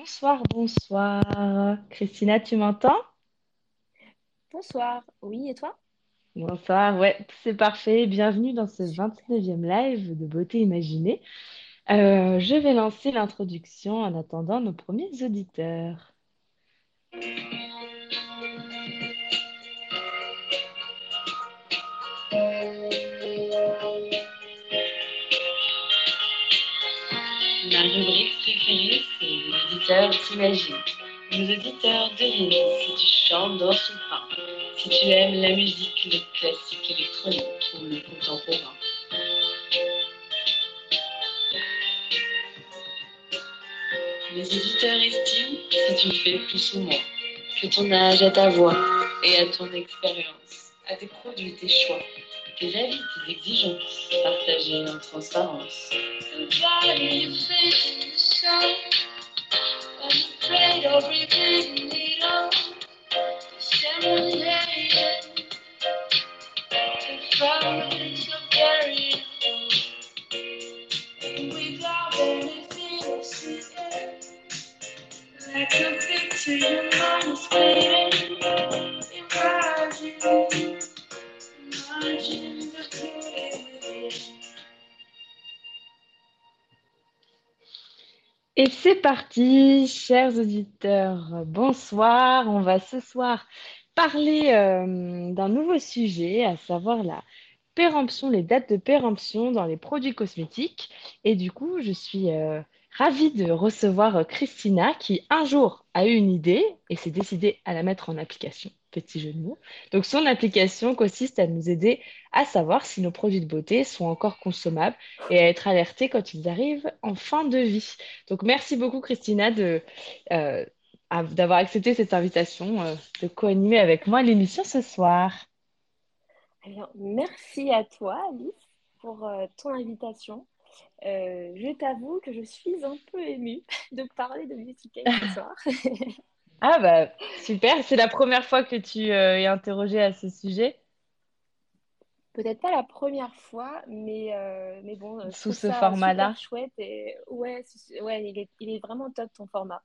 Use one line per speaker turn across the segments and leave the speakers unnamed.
Bonsoir, bonsoir. Christina, tu m'entends?
Bonsoir, oui, et toi?
Bonsoir, ouais, c'est parfait. Bienvenue dans ce
Super.
29e live de Beauté Imaginée. Euh, je vais lancer l'introduction en attendant nos premiers auditeurs. L'auditeur s'imagine. Nos auditeurs devinent si tu chantes dans son pain, si tu aimes la musique, le classique électronique ou le contemporain. Les auditeurs estiment si tu fais plus ou moins, que ton âge à ta voix et à ton expérience, à tes produits, tes choix, tes avis, tes exigences, partagés en transparence. afraid of repeating it. Staring at the problems of carrying on. Without anything to see, like a picture in my space. Et c'est parti, chers auditeurs. Bonsoir. On va ce soir parler euh, d'un nouveau sujet, à savoir la péremption, les dates de péremption dans les produits cosmétiques. Et du coup, je suis euh, ravie de recevoir euh, Christina qui un jour a eu une idée et s'est décidée à la mettre en application. Petit jeu de mots. Donc, son application consiste à nous aider à savoir si nos produits de beauté sont encore consommables et à être alertés quand ils arrivent en fin de vie. Donc, merci beaucoup, Christina, de, euh, d'avoir accepté cette invitation, euh, de co-animer avec moi l'émission ce soir.
Merci à toi, Alice, pour euh, ton invitation. Je t'avoue que je suis un peu émue de parler de Beauty Cake ce soir.
Ah bah super, c'est la première fois que tu euh, es interrogée à ce sujet
Peut-être pas la première fois, mais, euh, mais bon, euh,
sous ce format-là.
chouette et ouais, ouais, il est, il est vraiment top ton format.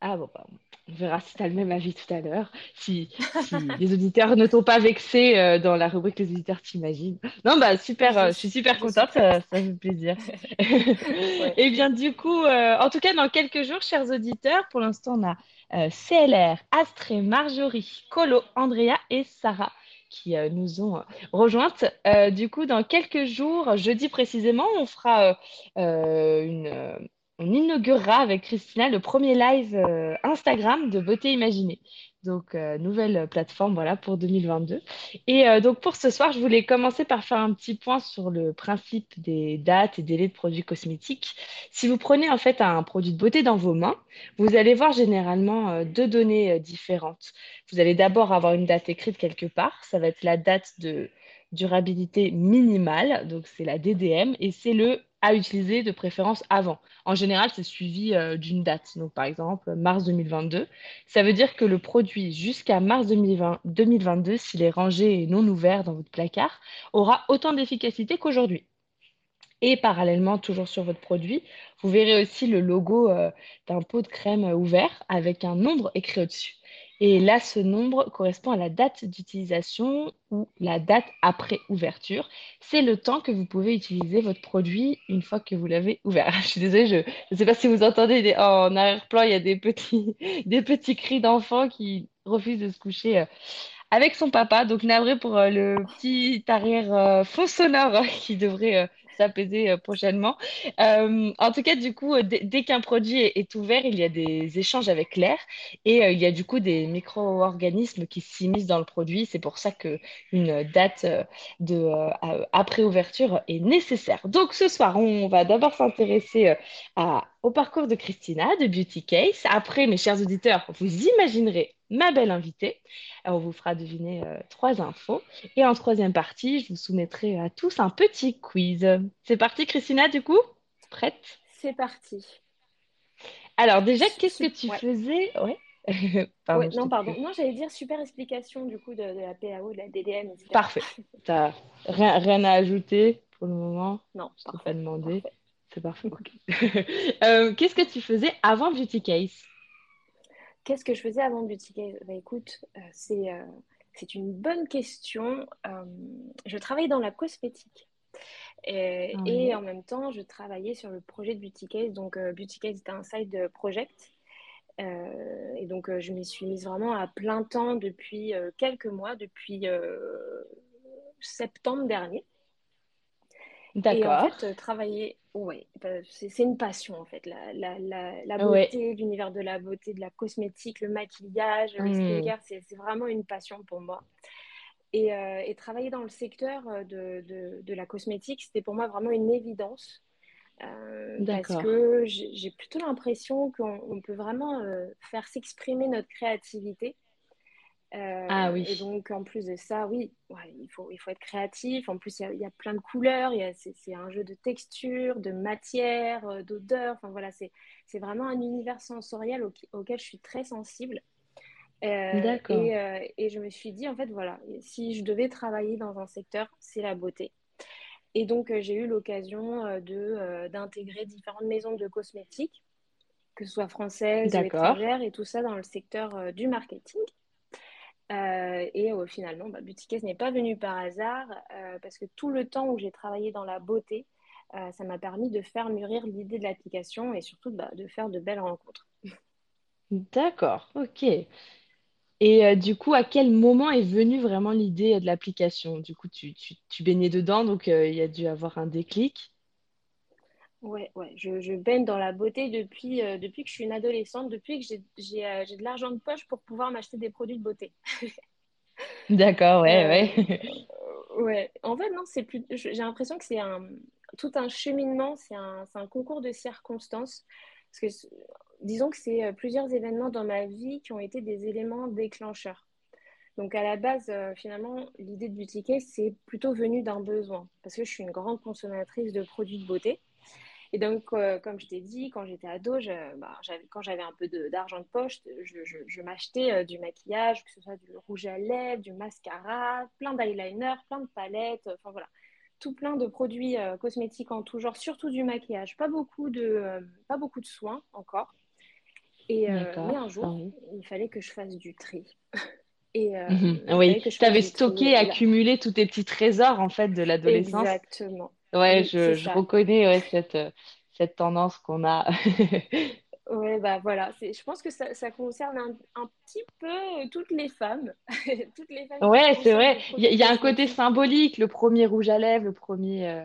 Ah bon, bah, on verra si tu as le même avis tout à l'heure, si, si les auditeurs ne t'ont pas vexé euh, dans la rubrique Les auditeurs t'imaginent. Non, bah super, euh,
Je
suis super contente, ça, ça fait plaisir.
Ouais.
Et bien du coup, euh, en tout cas, dans quelques jours, chers auditeurs, pour l'instant, on a euh, CLR, Astrée, Marjorie, Colo, Andrea et Sarah qui euh, nous ont euh, rejointes. Euh, du coup, dans quelques jours, jeudi précisément, on fera euh, euh, une, euh, on inaugurera avec Christina le premier live euh, Instagram de Beauté Imaginée. Donc, euh, nouvelle plateforme voilà, pour 2022. Et euh, donc, pour ce soir, je voulais commencer par faire un petit point sur le principe des dates et délais de produits cosmétiques. Si vous prenez en fait un produit de beauté dans vos mains, vous allez voir généralement deux données différentes. Vous allez d'abord avoir une date écrite quelque part. Ça va être la date de durabilité minimale, donc c'est la DDM, et c'est le à utiliser de préférence avant. En général, c'est suivi euh, d'une date. Donc, par exemple, mars 2022. Ça veut dire que le produit jusqu'à mars 2020 2022, s'il est rangé et non ouvert dans votre placard, aura autant d'efficacité qu'aujourd'hui. Et parallèlement, toujours sur votre produit, vous verrez aussi le logo euh, d'un pot de crème ouvert avec un nombre écrit au-dessus. Et là, ce nombre correspond à la date d'utilisation ou la date après ouverture. C'est le temps que vous pouvez utiliser votre produit une fois que vous l'avez ouvert. Je suis désolée, je ne sais pas si vous entendez en arrière-plan, il y a des petits, des petits cris d'enfants qui refusent de se coucher euh, avec son papa. Donc, navré pour euh, le petit arrière euh, fond sonore qui devrait s'apaiser euh, prochainement. Euh, en tout cas, du coup, euh, dès, qu'un produit est, ouvert, il y a des échanges avec l'air et il y a du coup des micro-organismes qui s'immiscent dans le produit. C'est pour ça que une date de après ouverture est nécessaire. Donc, ce soir, on va d'abord s'intéresser au parcours de Christina de Beauty Case. Après, mes chers auditeurs, vous imaginerez ma belle invitée. On vous fera deviner euh, trois infos. Et en troisième partie, je vous soumettrai à tous un petit quiz. C'est parti, Christina, du coup? Prête?
C'est parti.
Alors déjà, qu'est-ce que tu
ouais.
faisais? Ouais. Pardon,
non, pardon. Non, j'allais dire super explication du coup de, de la PAO, de la DDM, etc.
Parfait. T'as rien, rien à ajouter pour le moment?
Non,
Je t'ai pas demandé.
parfait.
c'est parfait. Euh, qu'est-ce que tu faisais avant Beauty Case?
Qu'est-ce que je faisais avant Beauty Case? Bah, écoute, euh, c'est euh, c'est une bonne question. je travaillais dans la cosmétique. Et, et,
Oui.
en même temps, je travaillais sur le projet de Beauty Case. Donc, Beauty Case était un side project. Euh, et donc, je m'y suis mise vraiment à plein temps depuis quelques mois, depuis septembre dernier. Et en
D'accord.
fait, euh, travailler, ouais, bah, c'est une passion en fait. La, la, la, la
Ouais.
beauté, l'univers de la beauté, de la cosmétique, le maquillage, le
Hmm.
skincare, c'est vraiment une passion pour moi. Et, euh, et travailler dans le secteur euh, de, de, de la cosmétique, c'était pour moi vraiment une évidence. euh, parce que j'ai plutôt l'impression qu'on on peut vraiment euh, faire s'exprimer notre créativité
Ah
euh, et
oui.
donc, en plus de ça, oui, ouais, il faut, il faut être créatif. En plus, il y a, il y a plein de couleurs. Il y a- C'est un jeu de texture, de matière, euh, d'odeur. Enfin, voilà, c'est c'est vraiment un univers sensoriel au- auquel je suis très sensible. Euh,
D'accord.
et, euh, et je me suis dit, en fait, voilà, si je devais travailler dans un secteur, c'est la beauté. Et donc, j'ai eu l'occasion de, d'intégrer différentes maisons de cosmétiques, que ce soit françaises ou étrangères, et tout ça dans le secteur du marketing. Euh, et euh, finalement, bah, Boutiquet n'est pas venu par hasard euh, parce que tout le temps où j'ai travaillé dans la beauté, ça m'a permis de faire mûrir l'idée de l'application et surtout bah, de faire de belles rencontres.
D'accord. Ok. Et du coup, à quel moment est venue vraiment l'idée de l'application? Du coup, tu, tu, tu baignais dedans, donc il y a dû avoir un déclic.
Ouais, ouais, je, je baigne dans la beauté depuis, euh, depuis que je suis une adolescente, depuis que j'ai j'ai, euh, j'ai de l'argent de poche pour pouvoir m'acheter des produits de beauté.
D'accord, ouais,
Euh,
ouais.
ouais, en fait, non, c'est plus. J'ai l'impression que c'est un tout un cheminement, c'est un, c'est un concours de circonstances. Parce que disons que c'est euh, plusieurs événements dans ma vie qui ont été des éléments déclencheurs. Donc à la base, euh, finalement, l'idée de Case, c'est plutôt venu d'un besoin. Parce que je suis une grande consommatrice de produits de beauté. Et donc, euh, comme je t'ai dit, quand j'étais ado, je, bah, quand j'avais un peu de, d'argent de poche, je, je, je m'achetais euh, du maquillage, que ce soit du rouge à lèvres, du mascara, plein d'eyeliner, plein de palettes, euh, enfin voilà, tout plein de produits euh, cosmétiques en tout genre, surtout du maquillage. Pas beaucoup de, pas beaucoup de soins encore. Et, mais un.
Ah
jour,
oui.
il fallait que je fasse du tri. Et euh,
Mhm. Oui. Tu avais stocké, accumulé tous tes petits trésors, en fait, de l'adolescence.
exactement.
Ouais,
Oui,
je, reconnais ouais, cette, euh, cette tendance qu'on a.
Ouais, bah voilà, je pense que ça, ça concerne un, un petit peu euh, toutes les femmes, toutes les femmes
Ouais, c'est vrai. Il y, a y un côté symbolique, le premier rouge à lèvres, le premier euh,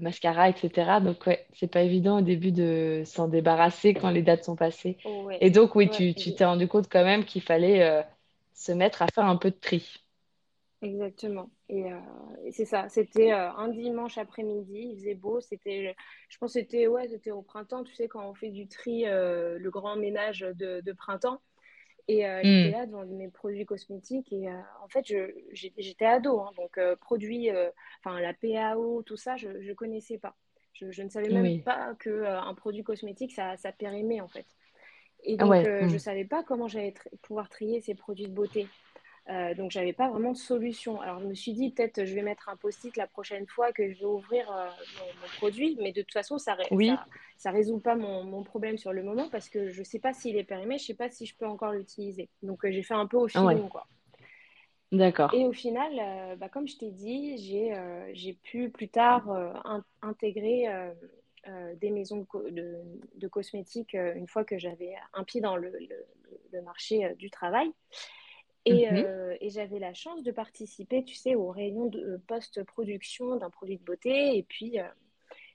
mascara, etc. Donc, ouais, c'est pas évident au début de s'en débarrasser quand les dates sont passées.
Ouais,
Et donc, oui, tu, t'es rendu compte quand même qu'il fallait euh, se mettre à faire un peu de tri.
Exactement. Et, euh, et c'est ça, c'était euh, un dimanche après-midi, il faisait beau, c'était, je pense que c'était ouais, c'était au printemps, tu sais, quand on fait du tri, euh, le grand ménage de, de printemps. Et euh, j'étais
Hmm.
là devant mes produits cosmétiques et en fait, j'étais ado, hein, donc produits, enfin la PAO, tout ça, je ne connaissais pas. Je, je ne savais même
Oui.
pas qu'un euh, un produit cosmétique, ça, ça périmait en fait. Et donc,
Ouais.
euh, je
hmm.
ne savais pas comment j'allais pouvoir trier ces produits de beauté. Euh, donc, j'avais pas vraiment de solution. Alors, je me suis dit, peut-être, je vais mettre un post-it la prochaine fois que je vais ouvrir euh, mon, mon produit. Mais de toute façon, ça, ré-
Oui.
ça, ça résout pas mon, mon problème sur le moment parce que je sais pas s'il est périmé, je sais pas si je peux encore l'utiliser. Donc, euh, j'ai fait un peu au
Ouais.
feeling, quoi.
D'accord.
Et au final, bah, comme je t'ai dit, j'ai j'ai pu plus tard in- intégrer des maisons de, co- de- de cosmétiques une fois que j'avais un pied dans le, le- le marché du travail. Et,
Mhm.
euh, et j'avais la chance de participer, tu sais, aux réunions de euh, post-production d'un produit de beauté. Et puis, euh,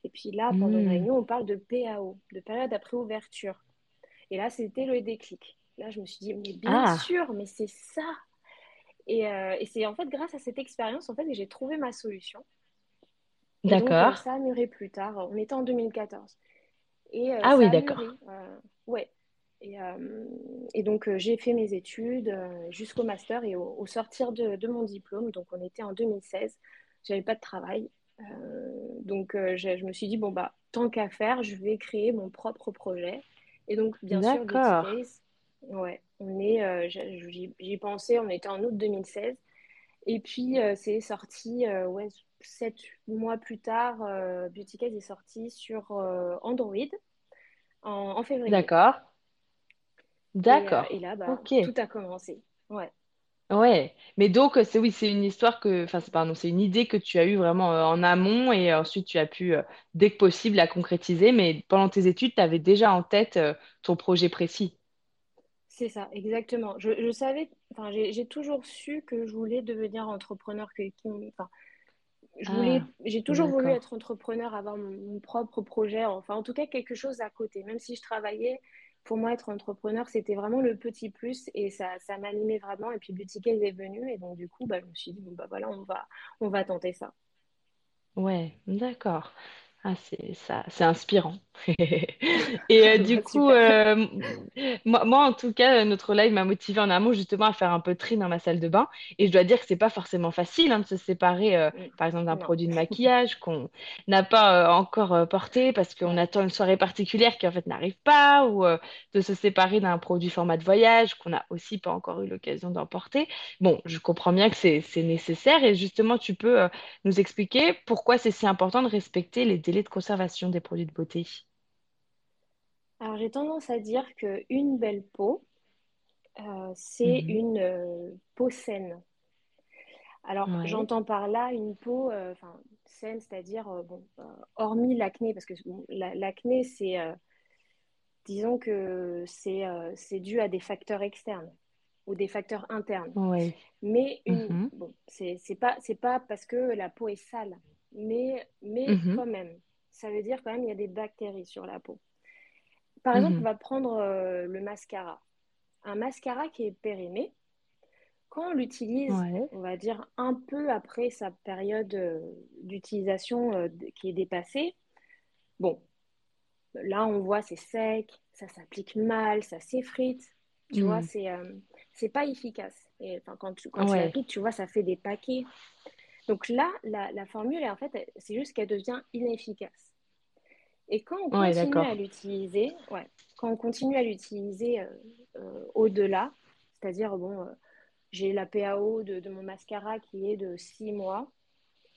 et puis là, pendant une
Hmm.
réunion, on parle de PAO, de période après ouverture. Et là, c'était le déclic. Là, je me suis dit, mais bien
Ah,
sûr, mais c'est ça. Et, euh, et c'est en fait grâce à cette expérience en fait, que j'ai trouvé ma solution.
D'accord.
ça a mûri plus tard. On était en 2014. Et euh,
Ah
ça
oui, d'accord.
ouais. Et, euh, et donc, euh, j'ai fait mes études euh, jusqu'au master et au, au sortir de, de mon diplôme, donc on était en 2016, j'avais pas de travail. Euh, donc, euh, je, je me suis dit, bon, bah, tant qu'à faire, je vais créer mon propre projet. Et donc, bien sûr. Case, ouais, on est, euh, j'y pensais, on était en août 2016. Et puis, euh, c'est sorti, euh, ouais, sept mois plus tard, Beauty Case est sorti sur Android en, février.
D'accord. D'accord.
Et, là, bah, tout a commencé. Ouais.
Ouais, mais donc c'est oui, c'est une histoire que, enfin c'est pardon, c'est une idée que tu as eue vraiment en amont et ensuite tu as pu dès que possible la concrétiser, mais pendant tes études, tu avais déjà en tête ton projet précis.
C'est ça, exactement. Je, savais, enfin j'ai toujours su que je voulais devenir entrepreneur, que, enfin, je voulais, ah, j'ai toujours voulu être entrepreneur, avoir mon, propre projet, enfin en tout cas quelque chose à côté, même si je travaillais pour moi, être entrepreneur, c'était vraiment le petit plus et ça, ça m'animait vraiment. Et puis Beauty Case est venu et donc du coup, bah, je me suis dit, bon, bah voilà, on va, on va tenter ça.
Ouais, d'accord. Ah, c'est ça, c'est inspirant. Et euh, du coup, euh, moi, moi, en tout cas, notre live m'a motivé en amont justement à faire un peu de tri dans ma salle de bain. Et je dois dire que c'est pas forcément facile hein, de se séparer, euh, mm. par exemple, d'un produit de maquillage qu'on n'a pas encore porté parce qu'on attend une soirée particulière qui en fait n'arrive pas, ou de se séparer d'un produit format de voyage qu'on n'a aussi pas encore eu l'occasion d'emporter. Bon, je comprends bien que c'est c'est nécessaire et justement, tu peux nous expliquer pourquoi c'est si important de respecter les délais de conservation des produits de beauté
Alors, j'ai tendance à dire qu'une belle peau, euh, c'est mhm. une euh, peau saine. Alors, j'entends par là une peau euh, saine, c'est-à-dire, bon, hormis l'acné, parce que l'acné, c'est, disons que c'est dû à des facteurs externes ou des facteurs internes. Mais une, mhm. bon, c'est pas, pas parce que la peau est sale, mais, mais mhm. quand même, ça veut dire quand même qu'il y a des bactéries sur la peau. Par exemple, mhm. on va prendre euh, le mascara. Un mascara qui est périmé, quand on l'utilise, on va dire un peu après sa période euh, d'utilisation euh, qui est dépassée, bon, là on voit c'est sec, ça s'applique mal, ça s'effrite, tu vois, mhm. c'est c'est pas efficace. Et quand tu, quand tu l'appliques, tu vois, ça fait des paquets. Donc là, la, formule, en fait, c'est juste qu'elle devient inefficace. Et quand on continue à l'utiliser, ouais, quand on continue à l'utiliser euh, euh, au-delà, c'est-à-dire, bon, euh, j'ai la PAO de, mon mascara qui est de 6 mois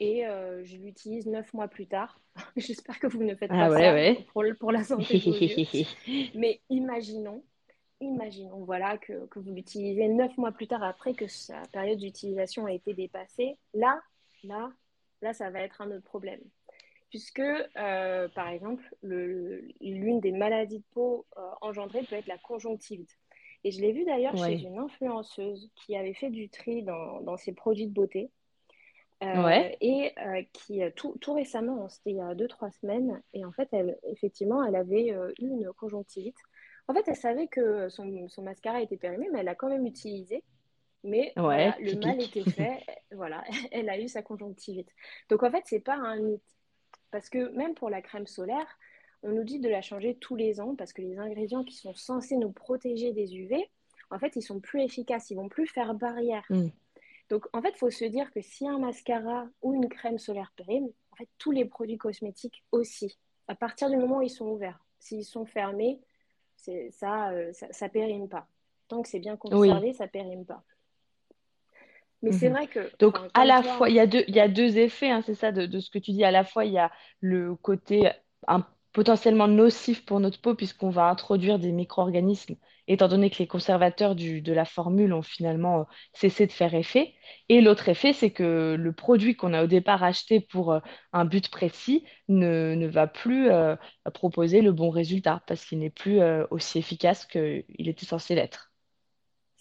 et je l'utilise 9 mois plus tard. J'espère que vous ne faites ah pas ça Pour, pour, la santé de. Mais imaginons, imaginons voilà, que, que vous l'utilisez 9 mois plus tard après que sa période d'utilisation a été dépassée. Là, là, là, ça va être un autre problème. Puisque, euh, par exemple, l'une des maladies de peau euh, engendrées peut être la conjonctivite. Et je l'ai vu d'ailleurs chez une influenceuse qui avait fait du tri dans, ses produits de beauté. Euh, et qui tout, tout récemment, c'était il y a deux, trois semaines, et en fait, elle, effectivement, elle avait eu une conjonctivite. En fait, elle savait que son, son mascara était périmé, mais elle l'a quand même utilisé. Mais le mal était fait. voilà, elle a eu sa conjonctivite. Donc en fait, c'est pas un mythe. Parce que même pour la crème solaire, on nous dit de la changer tous les ans parce que les ingrédients qui sont censés nous protéger des UV, en fait, ils sont plus efficaces, ils vont plus faire barrière. Mm. Donc en fait, il faut se dire que si un mascara ou une crème solaire périme, en fait, tous les produits cosmétiques aussi, à partir du moment où ils sont ouverts. S'ils sont fermés, ça, euh, ça, ça, périme pas. Tant que c'est bien conservé, ça périme pas. Mais c'est mhm. vrai que.
Donc, à la fois, il y, a deux, il y a deux effets, hein, c'est ça, de, de, ce que tu dis. À la fois, il y a le côté un, potentiellement nocif pour notre peau, puisqu'on va introduire des micro-organismes, étant donné que les conservateurs du, de la formule ont finalement euh, cessé de faire effet. Et l'autre effet, c'est que le produit qu'on a au départ acheté pour euh, un but précis ne, ne va plus euh, proposer le bon résultat, parce qu'il n'est plus aussi efficace qu'il était censé l'être.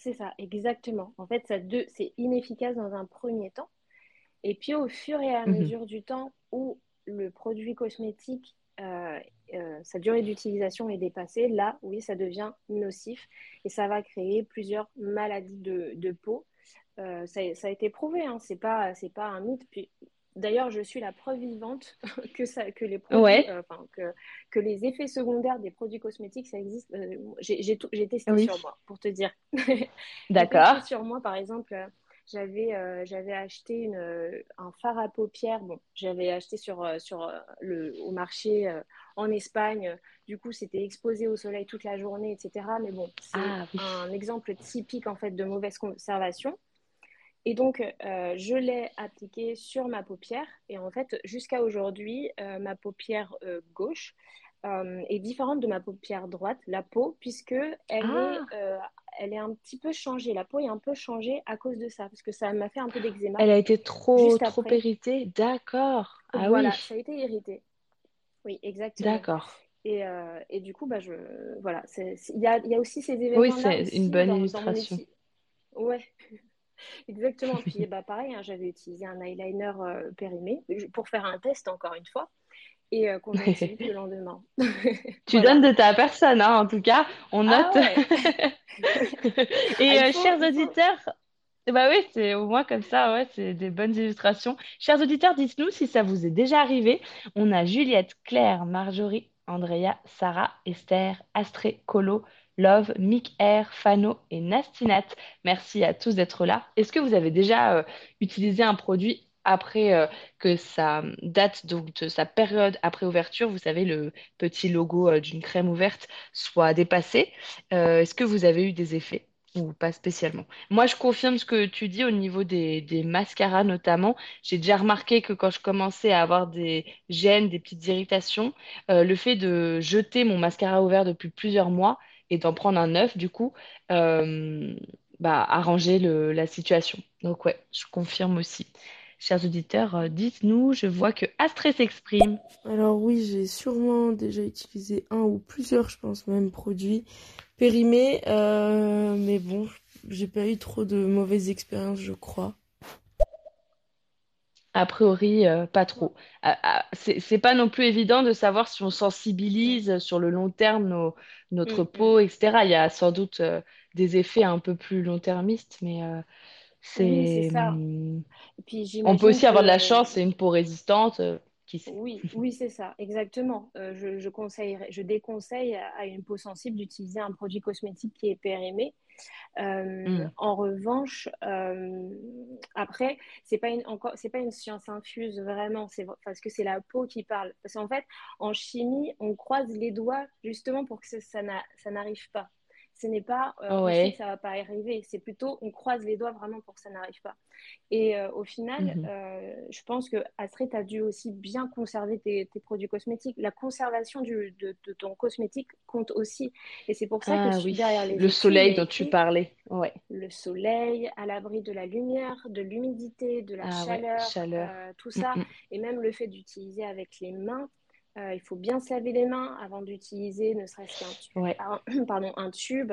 C'est ça, exactement. En fait, ça c'est inefficace dans un premier temps. Et puis, au fur et à mhm. mesure du temps où le produit cosmétique, euh, euh, sa durée d'utilisation est dépassée, là, oui, ça devient nocif et ça va créer plusieurs maladies de, peau. Euh, ça, a été prouvé, hein, c'est pas, pas un mythe. Puis, D'ailleurs, je suis la preuve vivante que, ça, que, les produits, euh, que, que, les effets secondaires des produits cosmétiques, ça existe. Euh, j'ai testé sur moi, pour te dire.
D'accord.
sur moi, par exemple, j'avais euh, j'avais acheté une, un fard à paupières. Bon, j'avais acheté sur, sur le, au marché en Espagne. Du coup, c'était exposé au soleil toute la journée, etc. Mais bon, c'est ah, un exemple typique en fait de mauvaise conservation. Et donc, euh, je l'ai appliqué sur ma paupière. Et en fait, jusqu'à aujourd'hui, euh, ma paupière euh, gauche est différente de ma paupière droite, la peau, puisque elle,
Ah,
est, elle est un petit peu changée. La peau est un peu changée à cause de ça, parce que ça m'a fait un peu d'eczéma
elle a été trop, trop irritée. D'accord. Ah
Voilà,
oui,
ça a été irrité. Oui, exactement.
d'accord.
Et, et du coup, bah, je, voilà, il y a, y a aussi ces
Oui,
événements-là
c'est une bonne
dans, dans
illustration.
étude. Ouais, exactement. Puis bah, pareil, hein, j'avais utilisé un eyeliner euh, périmé pour faire un test encore une fois et euh, conjonctivite le lendemain.
Tu
Voilà.
donnes de ta personne, hein, en tout cas, on
Ah
note.
ouais. Ah,
Et
il
euh,
faut,
chers auditeurs, bah oui, c'est au moins comme ça, ouais, c'est des bonnes illustrations. Chers auditeurs, dites-nous si ça vous est déjà arrivé. On a Juliette, Claire, Marjorie, Andrea, Sarah, Esther, Astrée, Colo, Love, Mick Air, Fano et Nastinat. Merci à tous d'être là. Est-ce que vous avez déjà euh, utilisé un produit après euh, que sa date, donc de sa période après ouverture, vous savez, le petit logo euh, d'une crème ouverte soit dépassé? Est-ce que vous avez eu des effets ou pas spécialement? Moi, je confirme ce que tu dis au niveau des, des mascaras notamment. J'ai déjà remarqué que quand je commençais à avoir des gènes, des petites irritations, le fait de jeter mon mascara ouvert depuis plusieurs mois et d'en prendre un neuf, du coup, euh, bah, arranger le- la situation. Donc ouais, je confirme aussi. Chers auditeurs, euh, dites-nous, je vois que Astrée s'exprime.
Alors oui, j'ai sûrement déjà utilisé un ou plusieurs, je pense même, produits périmés, euh, mais bon, j'ai pas eu trop de mauvaises expériences, je crois.
A priori, euh, pas trop. Ah, c'est pas non plus évident de savoir si on sensibilise sur le long terme nos- notre
mm, mm.
peau, etc. Il y a sans doute euh, des effets un peu plus long-termistes, mais euh,
Oui, c'est ça.
hum,
Et puis
on peut aussi avoir de la chance et une peau résistante, euh, qui sait.
Oui, oui, c'est ça, exactement. Je, je conseillerais, je déconseille à, à une peau sensible d'utiliser un produit cosmétique qui est périmé. Euh,
Hum.
en revanche, euh, après, c'est pas une, encore, c'est pas une science infuse vraiment, c'est parce que c'est la peau qui parle. Parce qu'en fait, en chimie, on croise les doigts justement pour que ça n'arrive pas. Ce n'est pas euh, on sait que ça va pas arriver, c'est plutôt on croise les doigts vraiment pour que ça n'arrive pas. Et euh, au final,
Mhm.
euh, je pense que Astrid a dû aussi bien conserver tes, tes produits cosmétiques. La conservation du, de, de ton cosmétique compte aussi. Et c'est pour ça que
Ah
su-
oui,
derrière les
le soleil dont tu parlais. Ouais.
le soleil, à l'abri de la lumière, de l'humidité, de la
Ah ouais, chaleur,
euh, tout
Hum,
ça,
hum.
et même le fait d'utiliser avec les mains. Euh, il faut bien se laver les mains avant d'utiliser ne serait-ce qu'un tu-
Ouais.
un- pardon, un tube.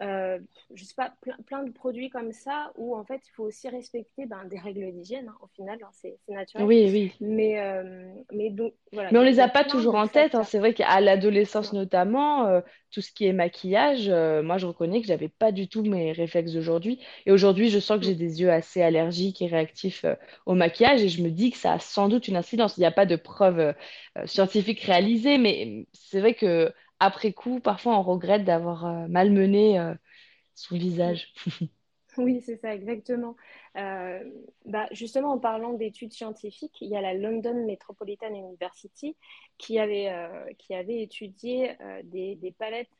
Euh, je sais pas, plein, plein de produits comme ça où en fait il faut aussi respecter ben, des règles d'hygiène. hein, au final, hein, c'est naturel.
Oui, oui.
Mais, euh, mais donc voilà,
Mais on les a pas toujours en tête, hein. C'est vrai qu'à l'adolescence notamment, euh, tout ce qui est maquillage, euh, moi je reconnais que j'avais pas du tout mes réflexes d'aujourd'hui. Et aujourd'hui, je sens que j'ai des yeux assez allergiques et réactifs au maquillage et je me dis que ça a sans doute une incidence. Il n'y a pas de preuves scientifiques réalisées, mais c'est vrai que après coup, parfois on regrette d'avoir euh, malmené euh, son visage.
Oui, c'est ça, exactement. Euh, bah, justement, en parlant d'études scientifiques, il y a la London Metropolitan University qui avait, euh, qui avait étudié euh, des, des palettes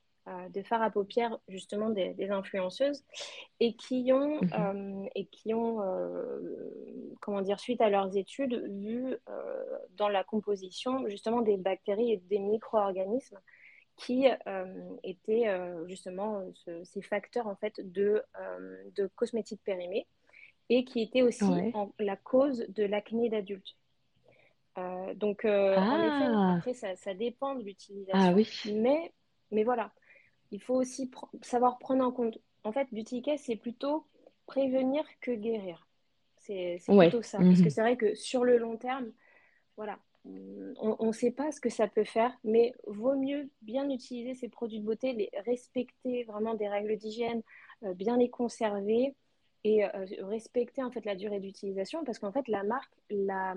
de fard à paupières, justement des, des influenceuses, et qui ont,
Mhm.
et qui ont comment dire, suite à leurs études, vu dans la composition justement des bactéries et des micro-organismes qui euh, étaient euh, justement ce- ces facteurs en fait de, euh, de cosmétiques périmés et qui étaient aussi
Ouais.
en- la cause de l'acné d'adulte. Euh, donc euh, en effet,
Ah,
après ça, ça dépend de
ah
l'utilisation,
oui.
mais, mais voilà, il faut aussi pr- savoir prendre en compte. En fait, l'utilité, c'est plutôt prévenir que guérir. C'est
Ouais.
plutôt ça. Parce que
Mhm.
c'est vrai que sur le long terme, voilà, on ne sait pas ce que ça peut faire, mais vaut mieux bien utiliser ces produits de beauté, les respecter vraiment des règles d'hygiène, euh, bien les conserver et euh, respecter en fait la durée d'utilisation parce qu'en fait la marque la,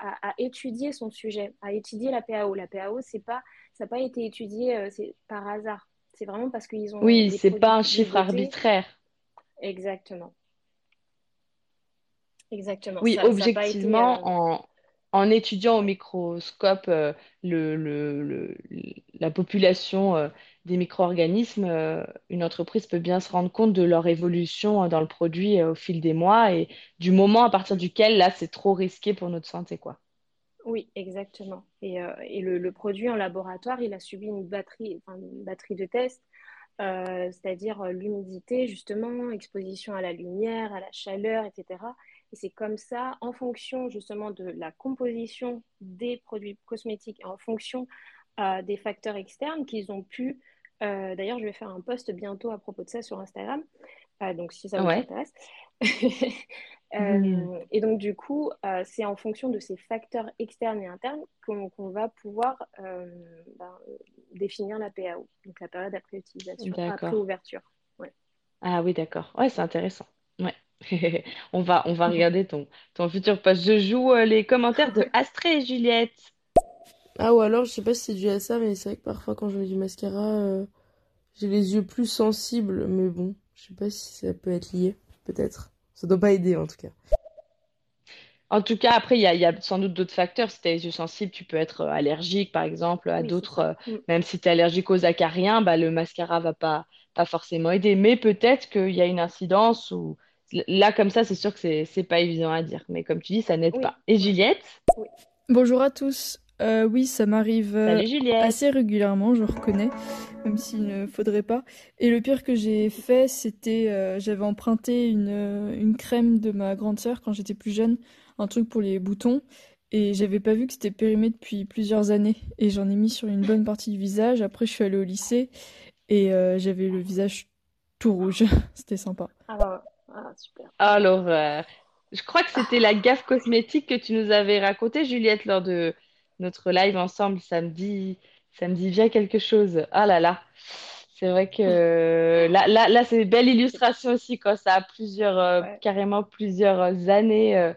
a, a étudié son sujet, a étudié la PAO. La PAO, c'est pas, ça n'a pas été étudié euh, c'est par hasard. C'est vraiment parce qu'ils ont
Oui, c'est pas un chiffre arbitraire.
Exactement. Exactement.
Oui,
Ça, ça n'a pas été.
objectivement,
euh,
en, en étudiant au microscope euh, la population euh, des micro-organismes, euh, une entreprise peut bien se rendre compte de leur évolution dans le produit au fil des mois et du moment à partir duquel, là, c'est trop risqué pour notre santé, quoi.
Oui, exactement. Et, et le, produit en laboratoire, il a subi une batterie, une batterie de tests, c'est-à-dire l'humidité, justement, exposition à la lumière, à la chaleur, etc. Et c'est comme ça, en fonction justement de la composition des produits cosmétiques et en fonction euh, des facteurs externes qu'ils ont pu. euh, d'ailleurs, je vais faire un post bientôt à propos de ça sur Instagram, euh, donc si ça vous
Ouais.
intéresse. Et donc, du coup, c'est en fonction de ces facteurs externes et internes qu'on va pouvoir ben, définir la PAO, donc la période après utilisation, après ouverture. Ouais.
Ah oui, d'accord. Ouais, c'est intéressant. Ouais. On va, on va regarder ton, ton futur post. Je joue euh, les commentaires de Astrée et Juliette.
Ah, ou alors, je sais pas si c'est dû à ça, mais c'est vrai que parfois, quand je mets du mascara, euh, j'ai les yeux plus sensibles. Mais bon, je sais pas si ça peut être lié. Peut-être. Ça doit pas aider, en tout cas.
En tout cas, après, il y a, il y a sans doute d'autres facteurs. Si tu as les yeux sensibles, tu peux être euh, allergique, par exemple, à
Oui,
d'autres. euh,
Mm.
même si tu es allergique aux acariens, bah, le mascara va pas, pas forcément aider. Mais peut-être qu'il y a une incidence ou là, comme ça, c'est sûr que c'est, c'est pas évident à dire. Mais comme tu dis, ça n'aide
Oui,
pas. Et. Juliette?
Oui.
Bonjour à tous. Euh, oui, ça m'arrive euh, assez régulièrement, je reconnais, même s'il ne faudrait pas. Et le pire que j'ai fait, c'était, euh, j'avais emprunté une, une crème de ma grande sœur quand j'étais plus jeune, un truc pour les boutons, et j'avais pas vu que c'était périmé depuis plusieurs années. Et j'en ai mis sur une bonne partie du visage. Après, je suis allée au lycée et euh, j'avais le visage tout rouge. C'était sympa.
Ah, bah, ah, super.
Ah, l'horreur. Je crois que c'était la gaffe cosmétique que tu nous avais racontée, Juliette, lors de notre live ensemble. Ça me dit, ça me dit bien quelque chose. Ah là là. C'est vrai que là, là, là, c'est une belle illustration aussi quand ça a plusieurs, euh, carrément plusieurs années. euh,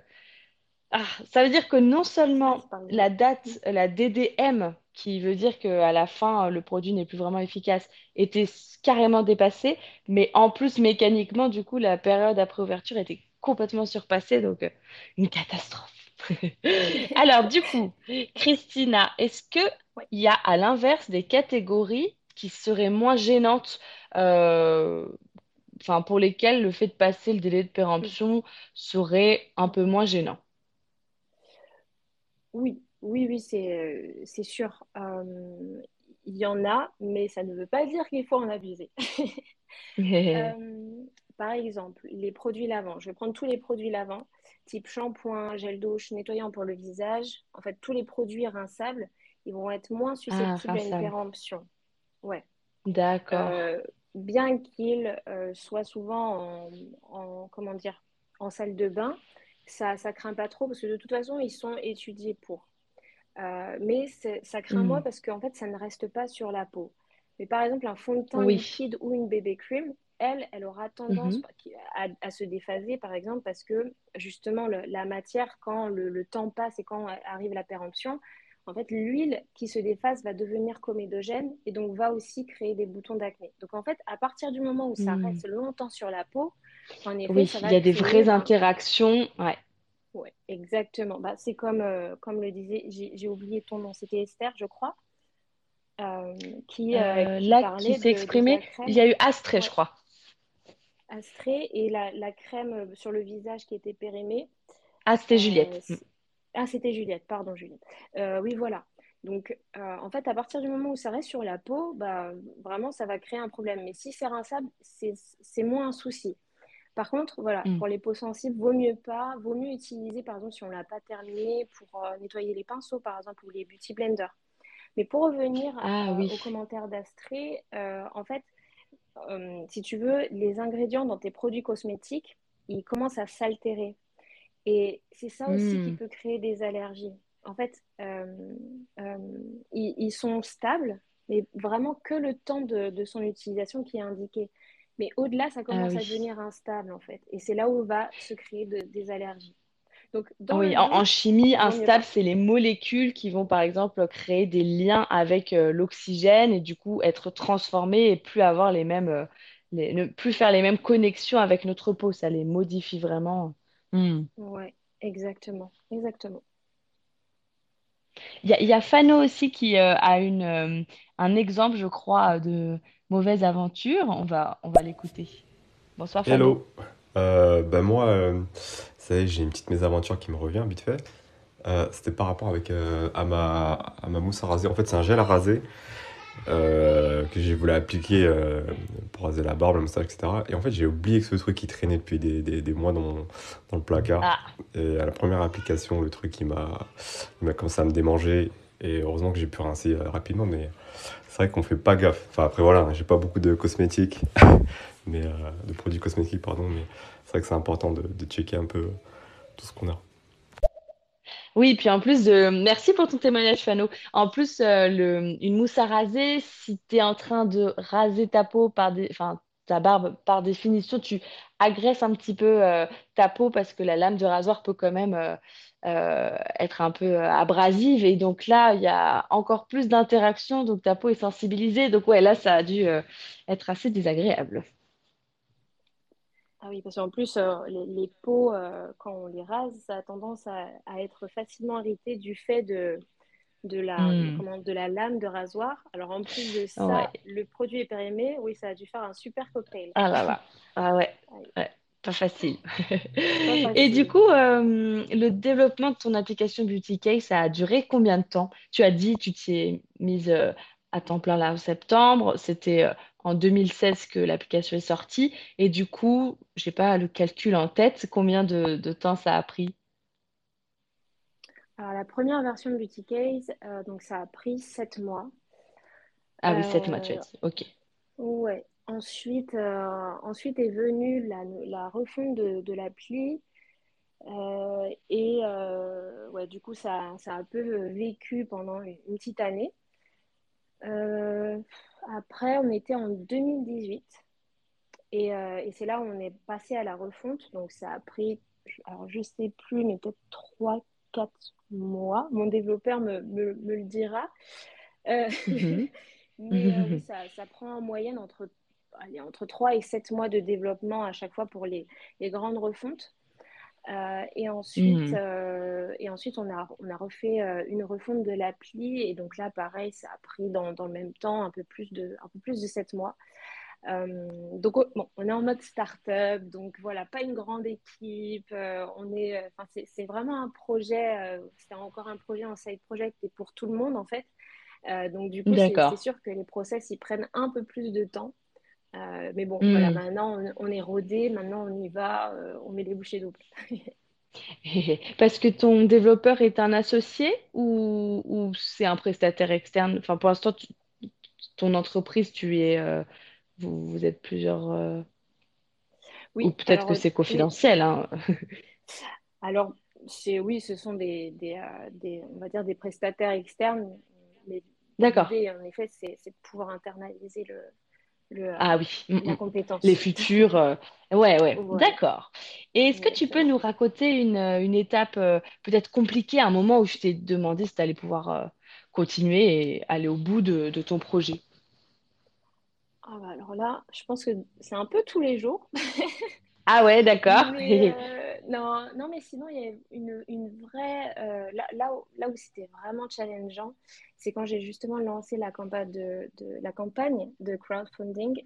Ah, ça veut dire que non seulement la date, la DDM, qui veut dire qu'à la fin, le produit n'est plus vraiment efficace, était carrément dépassée, mais en plus, mécaniquement, du coup, la période après ouverture était complètement surpassée, donc euh, une catastrophe. Alors, du coup, Christina, est-ce que
Ouais.
il y a à l'inverse des catégories qui seraient moins gênantes, euh, pour lesquelles le fait de passer le délai de péremption serait un peu moins gênant?
Oui, oui, oui, c'est euh, c'est sûr. Euh, il y en a, mais ça ne veut pas dire qu'il faut en abuser. Euh, par exemple, les produits lavants. Je vais prendre tous les produits lavants, type shampoing, gel douche, nettoyant pour le visage. En fait, tous les produits rinçables, ils vont être moins
Ah,
susceptibles à une péremption. Ouais.
D'accord.
Euh, bien qu'ils soient souvent en, en- comment dire, en salle de bain, ça, ça craint pas trop parce que de toute façon, ils sont étudiés pour. Euh, mais ça craint moins
Hmm.
parce qu'en fait, ça ne reste pas sur la peau. Mais par exemple, un fond de teint
Oui.
liquide ou une bébé cream, elle, elle aura tendance
Mhm.
à, à se déphaser, par exemple, parce que justement, le- la matière, quand le, le temps passe et quand arrive la péremption, en fait, l'huile qui se déphase va devenir comédogène et donc va aussi créer des boutons d'acné. Donc, en fait, à partir du moment où ça
Hmm.
reste longtemps sur la peau, en effet,
Oui,
ça
il y a des vraies interactions. Ouais.
Ouais, exactement. Bah, c'est comme, euh, comme le disait, j'ai oublié ton nom, c'était Esther, je crois, euh, qui, euh, qui
là, qui
parlait
s'est
de, de sa
exprimé, il y a eu Astrée, je crois.
Astrée, et la, la crème sur le visage qui était périmée.
Ah, c'était Juliette.
Ah, c'était Juliette, pardon Juliette. Euh, oui, voilà. Donc, euh, en fait, à partir du moment où ça reste sur la peau, bah, vraiment, ça va créer un problème. Mais si c'est rinçable, c'est c'est moins un souci. Par contre, voilà,
Hmm.
pour les peaux sensibles, vaut mieux pas, vaut mieux utiliser, par exemple, si on l'a pas terminé, pour euh, nettoyer les pinceaux, par exemple, ou les beauty blenders. Mais pour revenir
Ah
euh, aux
oui.
commentaires d'Astrée, en fait, si tu veux, les ingrédients dans tes produits cosmétiques, ils commencent à s'altérer. Et c'est ça aussi qui
Hmm.
peut créer des allergies. En fait, euh, euh, ils, ils sont stables, mais vraiment que le temps de, de son utilisation qui est indiqué. Mais au-delà, ça
Ah
commence à devenir instable, en fait. Et c'est là où va se créer de- des allergies. Donc, dans le
Oui, en, chimie, instable, c'est les molécules qui vont, par exemple, créer des liens avec euh, l'oxygène et du coup être transformées et plus avoir les mêmes, euh, les- ne plus faire les mêmes connexions avec notre peau. Ça les modifie vraiment. Hmm.
Ouais, exactement, exactement.
Il y a, il y a Fano aussi qui euh, a une, euh, un exemple, je crois, de mauvaise aventure. On va, on va l'écouter. Bonsoir Fano.
Hello. Euh, ben moi, euh, ça j'ai une petite mésaventure qui me revient vite fait. Euh, c'était par rapport avec euh, à ma à ma mousse à raser. En fait, c'est un gel à raser euh, que j'ai voulu appliquer euh, pour raser la barbe, le moustache, etc. Et en fait, j'ai oublié que ce truc qui traînait depuis des, des, des mois dans mon- dans le placard.
Ah,
Et à la première application, le truc il m'a commencé à me démanger. Et heureusement que j'ai pu rincer euh, rapidement, mais c'est vrai qu'on fait pas gaffe. Enfin après voilà, j'ai pas beaucoup de cosmétiques, mais euh, de produits cosmétiques pardon, mais c'est vrai que c'est important de, de checker un peu tout ce qu'on a.
oui, puis en plus de... Merci pour ton témoignage, Fano. En plus, euh, une mousse à raser, si tu es en train de raser ta peau par des... enfin, ta barbe, par définition, tu agresses un petit peu euh, ta peau parce que la lame de rasoir peut quand même euh, être un peu abrasive. Et donc là, il y a encore plus d'interaction, donc ta peau est sensibilisée. Donc ouais, là, ça a dû être assez désagréable.
Ah oui, parce qu'en plus, euh, les, les peaux, euh, quand on les rase, ça a tendance à, à être facilement irrité du fait de, de la,
Hmm.
comment, de la lame de rasoir. Alors en plus de
Ouais.
ça, le produit est périmé. Oui, ça a dû faire un super cocktail.
Ah là là. Ah ouais. Ouais, pas facile.
Pas
Et du coup, euh, le développement de ton application Beauty Case, ça a duré combien de temps? Tu as dit, tu t'y es mise euh, à temps plein là en septembre. C'était en 2016 que l'application est sortie. Et du coup, j'ai pas le calcul en tête, combien de, de temps ça a pris?
Alors la première version de Beauty Case, euh, donc ça a pris sept mois.
Ah oui, sept mois, tu as
Euh,
dit. Ok.
ouais. Ensuite, euh, ensuite est venue la, la refonte de, de l'appli. Euh, et euh, ouais, du coup, ça, ça a un peu vécu pendant une, une petite année. Après, on était en 2018 et, euh, et c'est là où on est passé à la refonte. Donc, ça a pris, alors je sais plus, mais peut-être 3 quatre mois. Mon développeur me, me, me le dira. Euh,
Mhm.
mais euh, ça, ça prend en moyenne entre, allez, entre 3 et 7 mois de développement à chaque fois pour les, les grandes refontes. Euh, et ensuite,
Mhm.
euh, et ensuite on a, on a refait euh, une refonte de l'appli. Et donc là, pareil, ça a pris dans, dans le même temps un peu plus de, un peu plus de 7 mois. Donc oh, bon, on est en mode start-up, donc voilà, pas une grande équipe. on est, c'est, c'est vraiment un projet, c'est encore un projet en side project et pour tout le monde en fait. Donc du coup, c'est, sûr que les process, ils prennent un peu plus de temps. Euh, mais bon, voilà,
Hmm.
maintenant on, on est rodé, maintenant on y va, euh, on met les bouchées doubles.
Parce que ton développeur est un associé ou, ou c'est un prestataire externe? Enfin, pour l'instant, tu- ton entreprise, tu es, euh, vous, vous êtes plusieurs, euh, ou
Oui,
peut-être que c'est confidentiel, hein.
alors c'est oui, ce sont des, des, des- on va dire des prestataires externes, mais
D'accord.
en effet, c'est, c'est de pouvoir internaliser le, le, euh,
Ah oui, mm,
la
mm. Les futurs, euh, ouais, ouais, d'accord. Et est-ce que tu peux nous raconter une, euh, une étape euh, peut-être compliquée, un moment où je t'ai demandé si tu allais pouvoir euh, continuer et aller au bout de, de ton projet?
Ah bah alors là, je pense que c'est un peu tous les jours.
Ah ouais, d'accord.
Mais non, non, mais sinon, il y a une, une vraie. euh, là, là où, là où c'était vraiment challengeant, c'est quand j'ai justement lancé la campagne de, de- la campagne de crowdfunding.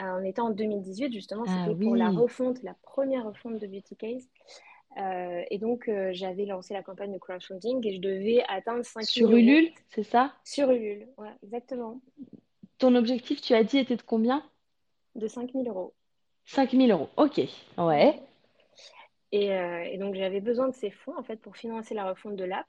Euh, on était en 2018, justement,
Ah
c'était pour la refonte, la première refonte de Beauty Case. Euh, et donc, euh, j'avais lancé la campagne de crowdfunding et je devais atteindre 5000
sur
euros
Ulule, c'est ça?
sur Ulule. Ouais, exactement,
Ton objectif, tu as dit, était de combien?
de 5000 euros.
cinq mille euros. Ok, ouais.
Et, euh, et donc, j'avais besoin de ces fonds, en fait, pour financer la refonte de l'app.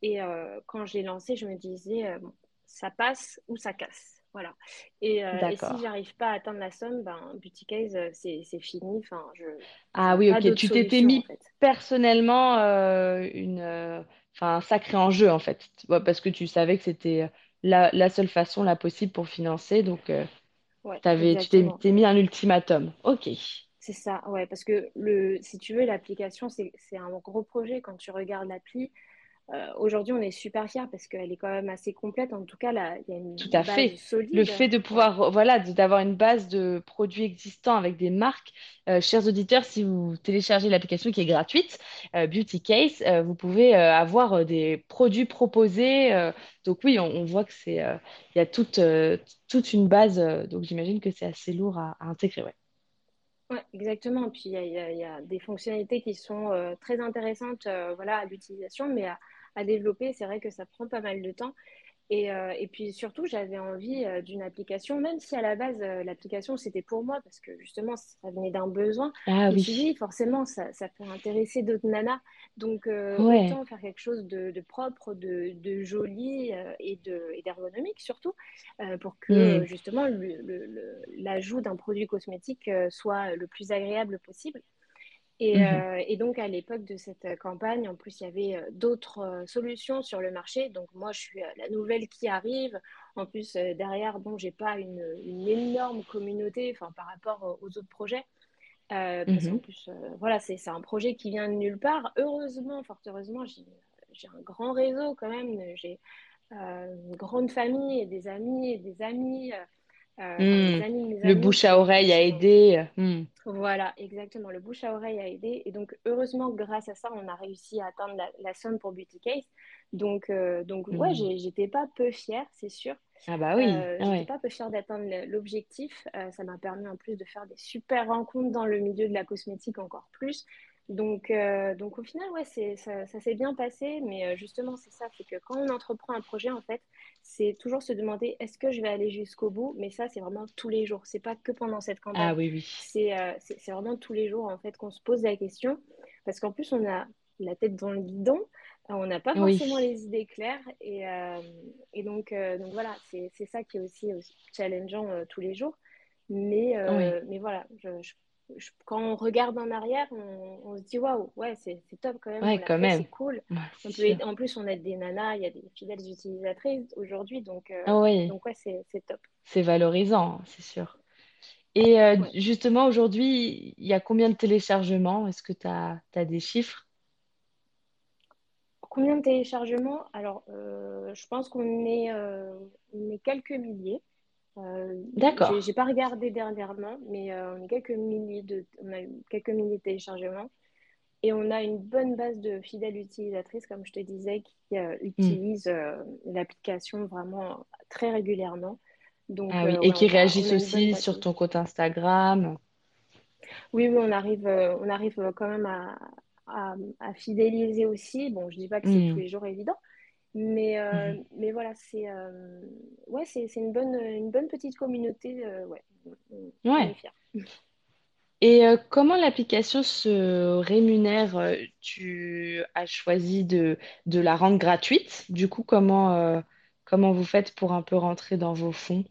Et euh, quand je l'ai lancé, je me disais, euh, bon, ça passe ou ça casse. Voilà. Et, euh, et si j'arrive pas à atteindre la somme, ben, Beauty Case, c'est, fini. Enfin, je,
Ah oui, ok. Tu t'étais
en
mis
fait.
personnellement euh, une, euh, un sacré enjeu, en fait. Parce que tu savais que c'était la, la seule façon, la possible pour financer. Donc,
Ouais,
tu t'es mis un ultimatum. Ok.
C'est ça, ouais, parce que le, si tu veux, l'application, c'est, un gros projet quand tu regardes l'appli. euh, aujourd'hui, on est super fiers parce qu'elle est quand même assez complète. En tout cas, là, il y a une
Tout à
base
fait.
solide.
Le fait de
Ouais.
pouvoir, voilà, d'avoir une base de produits existants avec des marques. Euh, chers auditeurs, si vous téléchargez l'application qui est gratuite, euh, Beauty Case, vous pouvez avoir des produits proposés. donc oui, on, on voit que c'est, il y a toute, toute une base. donc j'imagine que c'est assez lourd à, à intégrer. Ouais.
Ouais, exactement. Puis il y a, des fonctionnalités qui sont euh, très intéressantes euh, voilà, à l'utilisation, mais à développer, c'est vrai que ça prend pas mal de temps. Et, euh, et puis surtout, j'avais envie euh, d'une application, même si à la base, euh, l'application, c'était pour moi, parce que justement, ça venait d'un besoin.
Ah
suis
oui.
dit, forcément, ça, ça peut intéresser d'autres nanas. Donc,
Ouais.
autant faire quelque chose de, de propre, de, de joli et de, et d'ergonomique surtout, euh, pour que
Hmm.
justement l'ajout d'un produit cosmétique soit le plus agréable possible. Et,
Mhm.
euh, et donc, à l'époque de cette euh, campagne, en plus, il y avait euh, d'autres solutions sur le marché. Donc, moi, je suis la nouvelle qui arrive. En plus, derrière, bon, j'ai pas une, une énorme communauté par rapport aux autres projets. Euh, parce qu'en plus, euh, voilà, c'est un projet qui vient de nulle part. Heureusement, fort heureusement, j'ai un grand réseau quand même. J'ai une grande famille et des amis et des amis, euh, euh,
Hmm.
amis
Le
amis
bouche à oreille a aidé. Hmm.
voilà, exactement. Le bouche à oreille a aidé. Et donc, heureusement, grâce à ça, on a réussi à atteindre la, la somme pour Beauty Case. Donc, euh, donc ouais,
Hmm.
j'étais pas peu fière, c'est sûr.
Ah bah oui.
Euh,
Ah
j'étais
ouais.
pas peu fière d'atteindre l'objectif. Euh, ça m'a permis en plus de faire des super rencontres dans le milieu de la cosmétique encore plus. Donc, euh, donc au final, ouais, ça, ça s'est bien passé. Mais euh, justement, c'est ça, c'est que quand on entreprend un projet, en fait, c'est toujours se demander est-ce que je vais aller jusqu'au bout? Mais ça, c'est vraiment tous les jours. C'est pas que pendant cette
Ah
campagne.
oui, oui.
C'est euh, vraiment tous les jours en fait qu'on se pose la question parce qu'en plus on a la tête dans le guidon, euh, on n'a pas forcément
Oui.
les idées claires et, euh, et donc, donc voilà, c'est ça qui est aussi, aussi challengeant tous les jours. Mais,
Oui.
mais voilà, je, je- je- quand on regarde en arrière, on, on se dit waouh, ouais, c'est top quand même,
Ouais, quand
fait,
même.
c'est cool.
Ouais,
On peut en plus, on aide des nanas, il y a des fidèles utilisatrices aujourd'hui, donc, euh,
Ah oui,
donc ouais, c'est top.
c'est valorisant, c'est sûr. Et euh,
Ouais.
justement, aujourd'hui, il y a combien de téléchargements? Est-ce que tu as, des chiffres?
Combien de téléchargements? Alors, euh, je pense qu'on est, euh, est quelques milliers. Euh,
D'accord.
j'ai pas regardé dernièrement, mais euh, on est quelques milliers de, on a eu quelques milliers de téléchargements. Et on a une bonne base de fidèles utilisatrices, comme je te disais, qui euh,
Hmm.
utilisent euh, l'application vraiment très régulièrement. Donc,
Ah oui,
euh,
et qui réagissent aussi sur ton compte Instagram.
Oui, oui, on arrive, on arrive quand même à, à, à fidéliser aussi. Bon, je dis pas que c'est tous
Hmm.
les jours évident, mais, euh,
Mhm.
mais voilà, c'est euh, ouais, c'est, une bonne, une bonne petite communauté. euh, ouais,
Ouais. Et comment l'application se rémunère? Tu as choisi de, de la rendre gratuite? Du coup, comment, comment vous faites pour un peu rentrer dans vos fonds?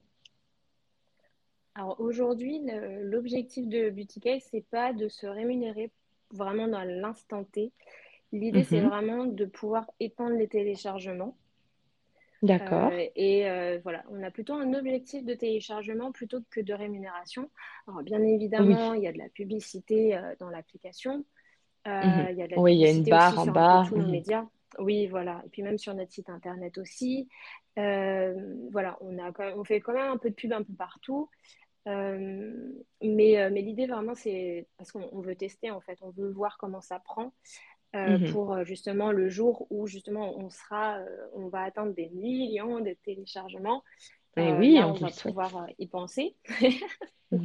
Alors aujourd'hui, l'objectif de Beauty Case, c'est pas de se rémunérer vraiment dans l'instant T. L'idée, c'est
Mhm.
vraiment de pouvoir étendre les téléchargements.
D'accord.
Euh, et euh, voilà, on a plutôt un objectif de téléchargement plutôt que de rémunération. Alors, bien évidemment,
Oui.
il y a de la publicité euh, dans l'application.
Mhm.
il y a de la
Oui, il y a une barre en bas.
nos
Mhm.
médias. Oui, voilà. Et puis même sur notre site internet aussi. Voilà, on a quand même- on fait quand même un peu de pub un peu partout. Mais mais l'idée vraiment, c'est parce qu'on on veut tester en fait, on veut voir comment ça prend euh,
Mhm.
pour euh, justement le jour où justement on sera, euh, on va atteindre des millions de téléchargements.
Et oui,
là,
on
va pouvoir y penser. On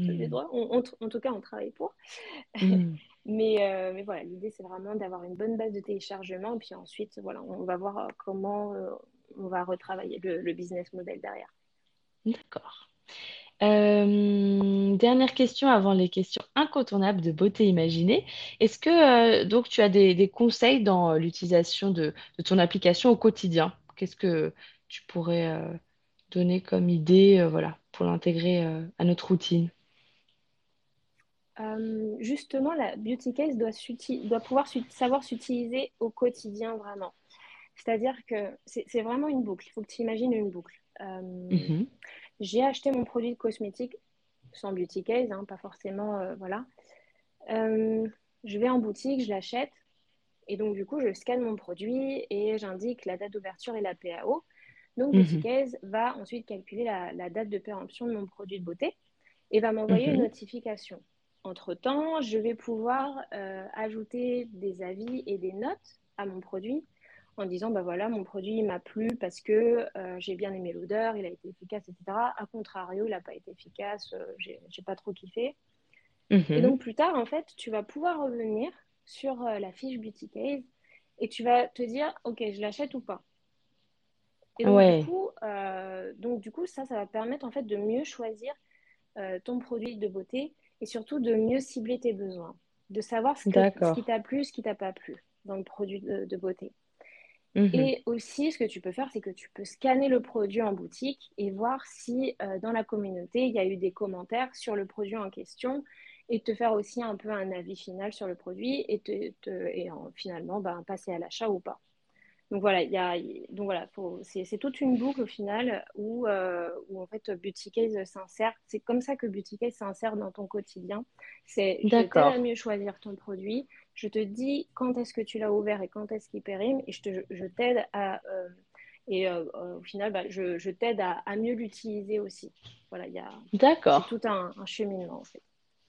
on- en tout cas, on travaille pour.
Mhm.
Mais, euh, mais voilà, l'idée, c'est vraiment d'avoir une bonne base de téléchargement. Puis ensuite, voilà, on va voir comment euh, on va retravailler le, le business model derrière.
D'accord. Euh, dernière question avant les questions incontournables de beauté imaginée. Est-ce que euh, donc tu as des, des conseils dans euh, l'utilisation de, de ton application au quotidien? Qu'est-ce que tu pourrais euh, donner comme idée euh, voilà, pour l'intégrer euh, à notre routine?
Euh, justement, la beauty case doit, s'uti- doit pouvoir s'ut- savoir s'utiliser au quotidien vraiment. C'est-à-dire que c'est c'est vraiment une boucle. Il faut que tu imagines une boucle. Euh,
Mhm.
J'ai acheté mon produit de cosmétique sans beauty case, hein, pas forcément, euh, voilà. Euh, je vais en boutique, je l'achète. Et donc, du coup, je scanne mon produit et j'indique la date d'ouverture et la PAO. Donc,
Mhm.
Beautycase va ensuite calculer la, la date de péremption de mon produit de beauté et va m'envoyer une
Mhm.
notification. Entre-temps, je vais pouvoir euh, ajouter des avis et des notes à mon produit en disant, bah voilà, mon produit il m'a plu parce que euh, j'ai bien aimé l'odeur, il a été efficace, etc. A contrario, il n'a pas été efficace, euh, j'ai j'ai pas trop kiffé. Et
Mhm.
donc plus tard, en fait, tu vas pouvoir revenir sur euh, la fiche Beauty Case et tu vas te dire, ok, je l'achète ou pas. Et donc,
Ouais,
du coup, euh, donc, du coup, ça, ça va permettre en fait de mieux choisir ton produit de beauté et surtout de mieux cibler tes besoins, de savoir ce que, ce qui t'a plu, ce qui t'a pas plu dans le produit de, de beauté.
Mhm.
Et aussi, ce que tu peux faire, c'est que tu peux scanner le produit en boutique et voir si euh, dans la communauté, il y a eu des commentaires sur le produit en question et te faire aussi un peu un avis final sur le produit et, te, et en- finalement ben, passer à l'achat ou pas. Donc voilà, il y a, donc voilà, c'est c'est toute une boucle au final où, euh, où en fait Beauty Case s'insère. C'est comme ça que Beauty Case s'insère dans ton quotidien. C'est je t'aide à mieux choisir ton produit. Je te dis quand est-ce que tu l'as ouvert et quand est-ce qu'il périme et je te, je t'aide à euh, et euh, au final bah, je, je t'aide à, à mieux l'utiliser aussi. Voilà, il y a, c'est
D'accord.
tout un, un cheminement en fait.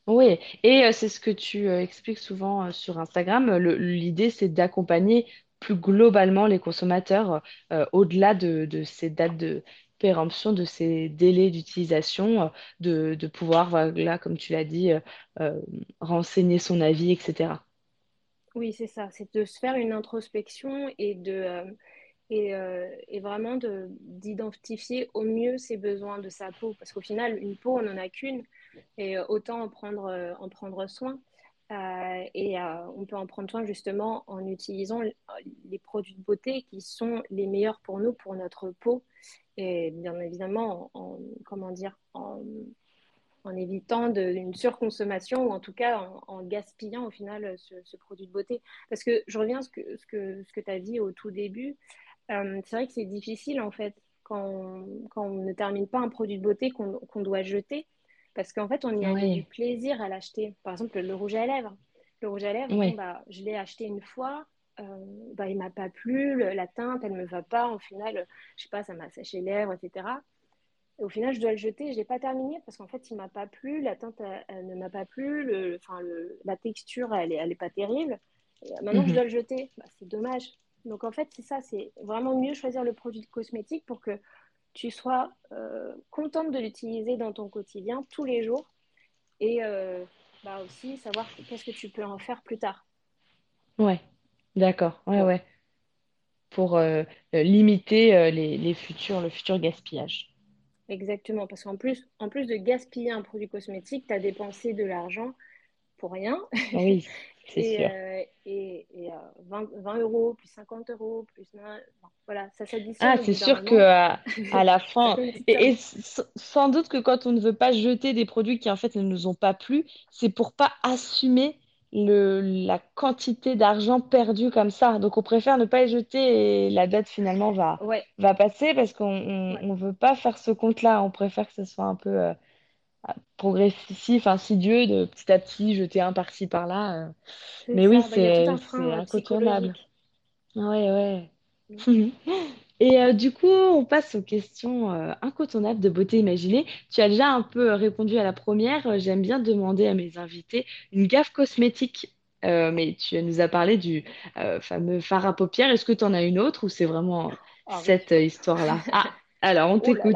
Oui, et euh, c'est ce que tu expliques souvent sur Instagram. L'idée, c'est d'accompagner plus globalement les consommateurs euh, au-delà de, de ces dates de péremption, de ces délais d'utilisation, euh, de, de pouvoir, voilà, comme tu l'as dit, euh, renseigner son avis, etc.
Oui, c'est ça, c'est de se faire une introspection et de et, et vraiment de, d'identifier au mieux ses besoins de sa peau. Parce qu'au final, une peau, on n'en a qu'une, et autant en prendre, en prendre soin. Euh, et euh, on peut en prendre soin justement en utilisant les produits de beauté qui sont les meilleurs pour nous, pour notre peau. Et bien évidemment, en, en- comment dire, en, évitant une surconsommation ou en tout cas en, gaspillant au final ce, produit de beauté. Parce que je reviens à ce que, ce que, ce que tu as dit au tout début. Euh, c'est vrai que c'est difficile en fait quand on, quand on ne termine pas un produit de beauté qu'on doit jeter parce qu'en fait on y a du plaisir à l'acheter. Par exemple le rouge à lèvres. Le rouge à lèvres, bon
oui.
bah je l'ai acheté une fois, euh, bah il m'a pas plu, le- la teinte elle me va pas, au final je sais pas ça m'a séché les lèvres, etc. Et au final je dois le jeter, je l'ai pas terminé parce qu'en fait il m'a pas plu, la teinte elle, elle ne m'a pas plu, le, la texture elle est, elle est pas terrible. Et maintenant je
Mhm.
dois le jeter, bah, c'est dommage. Donc en fait, c'est ça, c'est vraiment mieux choisir le produit cosmétique pour que tu sois euh, contente de l'utiliser dans ton quotidien tous les jours et euh, bah aussi savoir qu'est-ce que tu peux en faire plus tard.
Ouais, d'accord. Ouais, ouais. Pour euh, limiter les, les futurs, le futur gaspillage.
exactement. Parce qu'en plus, en plus de gaspiller un produit cosmétique, tu as dépensé de l'argent pour rien.
Oui, c'est
Et,
sûr.
euh, et, et, euh, 20, 20 euros, plus 50 euros, plus... bon, voilà, ça
Ah,
s'additionne au
c'est sûr que à, à la fin, et, sans doute que quand on ne veut pas jeter des produits qui en fait ne nous ont pas plu, c'est pour pas assumer le, la quantité d'argent perdu comme ça. Donc on préfère ne pas les jeter et la date finalement va,
Ouais,
va passer parce qu'on
ouais,
on veut pas faire ce compte-là. On préfère que ce soit un peu euh, progressif, insidieux, de petit à petit jeter un par-ci par-là. euh. Mais oui.
Bah,
c'est,
euh,
incontournable. Ouais, ouais.
Mm.
Et euh, du coup, on passe aux questions euh, incontournables de beauté imaginée. Tu as déjà un peu répondu à la première. J'aime bien demander à mes invités une gaffe cosmétique. Euh, mais tu nous as parlé du fameux fard à paupières. Est-ce que tu en as une autre ou c'est vraiment
Ah
cette histoire-là? Ah, alors on
Oh
t'écoute.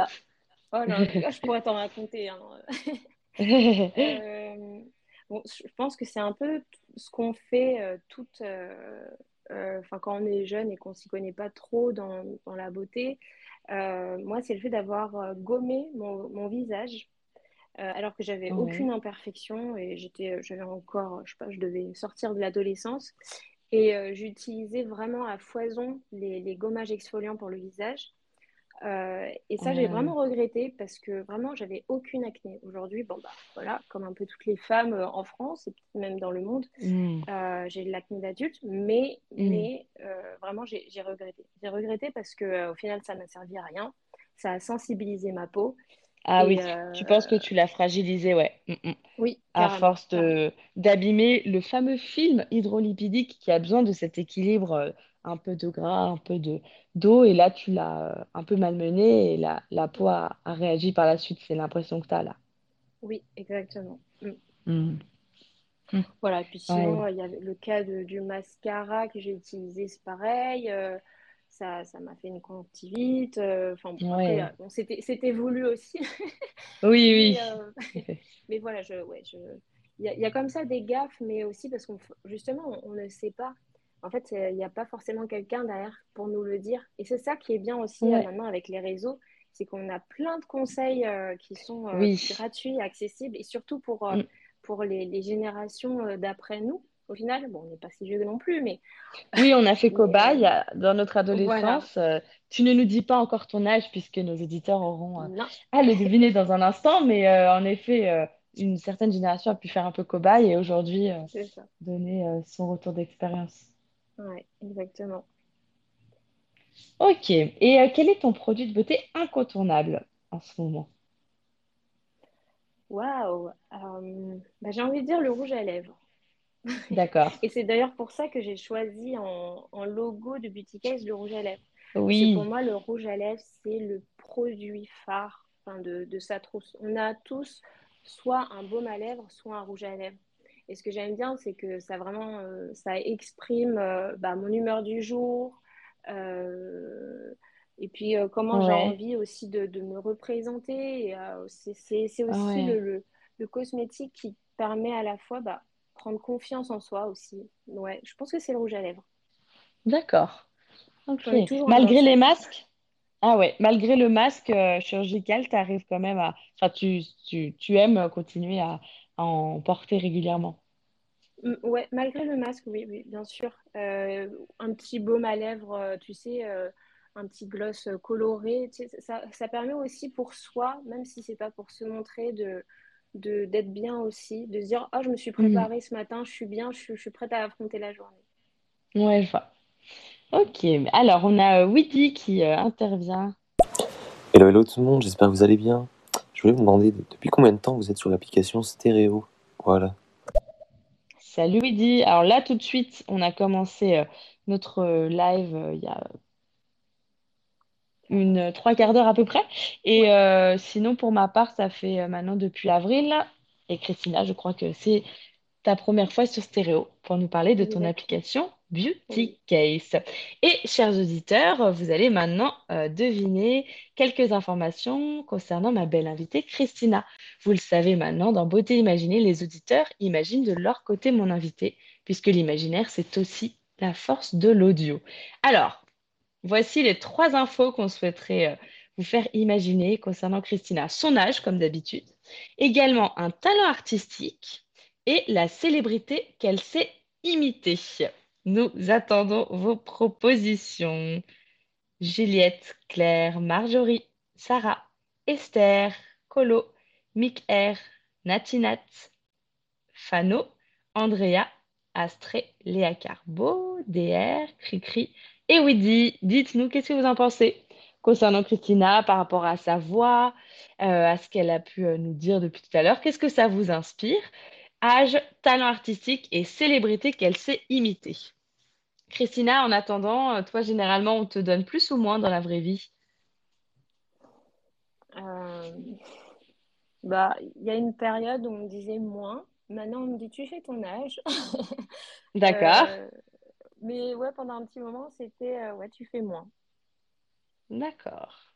Oh là je pourrais t'en raconter. hein. Euh, bon, je pense que c'est un peu ce qu'on fait euh, toute, euh, euh, enfin, quand on est jeune et qu'on s'y connaît pas trop dans, dans la beauté. Euh, moi, c'est le fait d'avoir euh, gommé mon, mon visage euh, alors que j'avais
Ouais.
aucune imperfection et j'étais, euh, j'avais encore, je sais pas, je devais sortir de l'adolescence et euh, j'utilisais vraiment à foison les, les gommages exfoliants pour le visage. Euh, et ça, j'ai vraiment regretté parce que vraiment, j'avais aucune acné. Aujourd'hui, bon, bah voilà, comme un peu toutes les femmes euh, en France et même dans le monde,
hmm,
euh, j'ai de l'acné d'adulte, mais,
hmm.
mais vraiment, j'ai regretté. J'ai regretté parce que au final, ça n'a servi à rien. Ça a sensibilisé ma peau.
Ah
Et
oui, tu penses que tu l'as fragilisé, ouais. Mm, mm.
oui,
À force d'abîmer le fameux film hydrolipidique qui a besoin de cet équilibre, un peu de gras, un peu de d'eau, et là tu l'as euh, un peu malmené et la, la peau a, a réagi par la suite, c'est l'impression que tu as là.
Oui, exactement. Mm.
Mm, mm.
Voilà, puis sinon, il y avait le cas de- du mascara que j'ai utilisé, c'est pareil. euh, ça, ça m'a fait une conjonctivite. euh, Enfin bon, après, euh,
ouais.
bon, c'était, voulu aussi.
Oui,
Mais,
oui.
euh, mais voilà, je, ouais, je, il y a, y a comme ça des gaffes, mais aussi parce qu'on, justement, on, on ne sait pas. En fait, il n'y a pas forcément quelqu'un derrière pour nous le dire. Et c'est ça qui est bien aussi euh,
Ouais,
maintenant avec les réseaux, c'est qu'on a plein de conseils euh, qui sont euh,
oui.
gratuits, accessibles, et surtout pour, euh,
Mm.
pour les, les générations d'après nous. Au final, bon, on n'est pas si vieux non plus, mais,
Oui, on a fait cobaye dans notre adolescence. Tu ne nous dis pas encore ton âge puisque nos auditeurs auront à le deviner dans un instant, mais en effet, une certaine génération a pu faire un peu cobaye et aujourd'hui euh, donner euh, son retour d'expérience.
Ouais, exactement.
Ok. Et euh, quel est ton produit de beauté incontournable en ce moment?
Waouh! Euh, bah, j'ai envie de dire le rouge à lèvres.
D'accord.
Et c'est d'ailleurs pour ça que j'ai choisi en, en logo de Beauty Case le rouge à lèvres. Parce que pour
Oui.
moi, le rouge à lèvres, c'est le produit phare enfin, de, de sa trousse. On a tous soit un baume à lèvres, soit un rouge à lèvres. Et ce que j'aime bien, c'est que ça vraiment, euh, ça exprime euh, bah, mon humeur du jour. euh, et puis comment j'ai envie aussi de, de me représenter. C'est aussi le,
Ouais.
le, le cosmétique qui permet à la fois bah, prendre confiance en soi aussi. Ouais, je pense que c'est le rouge à lèvres.
D'accord. Malgré les masques? Ah ouais, malgré le masque euh, chirurgical, tu arrives quand même à... Enfin, tu, tu, tu aimes continuer à en porter régulièrement.
Mm, Ouais, malgré le masque, oui, oui, bien sûr. Euh, un petit baume à lèvres, euh, tu sais, euh, un petit gloss coloré, tu sais, ça, ça permet aussi pour soi, même si c'est pas pour se montrer, de, de, d'être bien aussi, de se dire, oh, je me suis
Mhm.
préparée ce matin, je suis bien, je, suis je suis prête à affronter la journée.
Ouais, je vois. Ok, alors on a Widi qui euh, intervient.
Hello, hello tout le monde, j'espère que vous allez bien. Je voulais vous demander depuis combien de temps vous êtes sur l'application Stéréo? Voilà.
Salut Widi. Alors là, tout de suite, on a commencé euh, notre euh, live euh, il y a une trois quarts d'heure à peu près. Et euh, sinon, pour ma part, ça fait maintenant depuis avril. Et Christina, je crois que c'est ta première fois sur Stéréo pour nous parler de ton application. Beauty Case. Et chers auditeurs, vous allez maintenant euh, deviner quelques informations concernant ma belle invitée Christina. Vous le savez maintenant, dans Beauté Imaginée, les auditeurs imaginent de leur côté mon invité, puisque l'imaginaire, c'est aussi la force de l'audio. Alors, voici les trois infos qu'on souhaiterait euh, vous faire imaginer concernant Christina. Son âge, comme d'habitude, également un talent artistique et la célébrité qu'elle sait imiter. Nous attendons vos propositions. Juliette, Claire, Marjorie, Sarah, Esther, Colo, Mick-R, Natinat, Fano, Andrea, Astrée, Léa Carbo, DR, Cricri et Widi. Dites-nous, qu'est-ce que vous en pensez concernant Christina par rapport à sa voix, euh, à ce qu'elle a pu euh, nous dire depuis tout à l'heure? Qu'est-ce que ça vous inspire? Âge, talent artistique et célébrité qu'elle sait imiter. Christina, en attendant, euh, toi, généralement, on te donne plus ou moins dans la vraie vie?
Euh, bah, il y a une période où on me disait moins. Maintenant, on me dit, tu fais ton âge.
D'accord,
Euh, mais ouais, pendant un petit moment, c'était, euh, ouais, tu fais moins.
d'accord.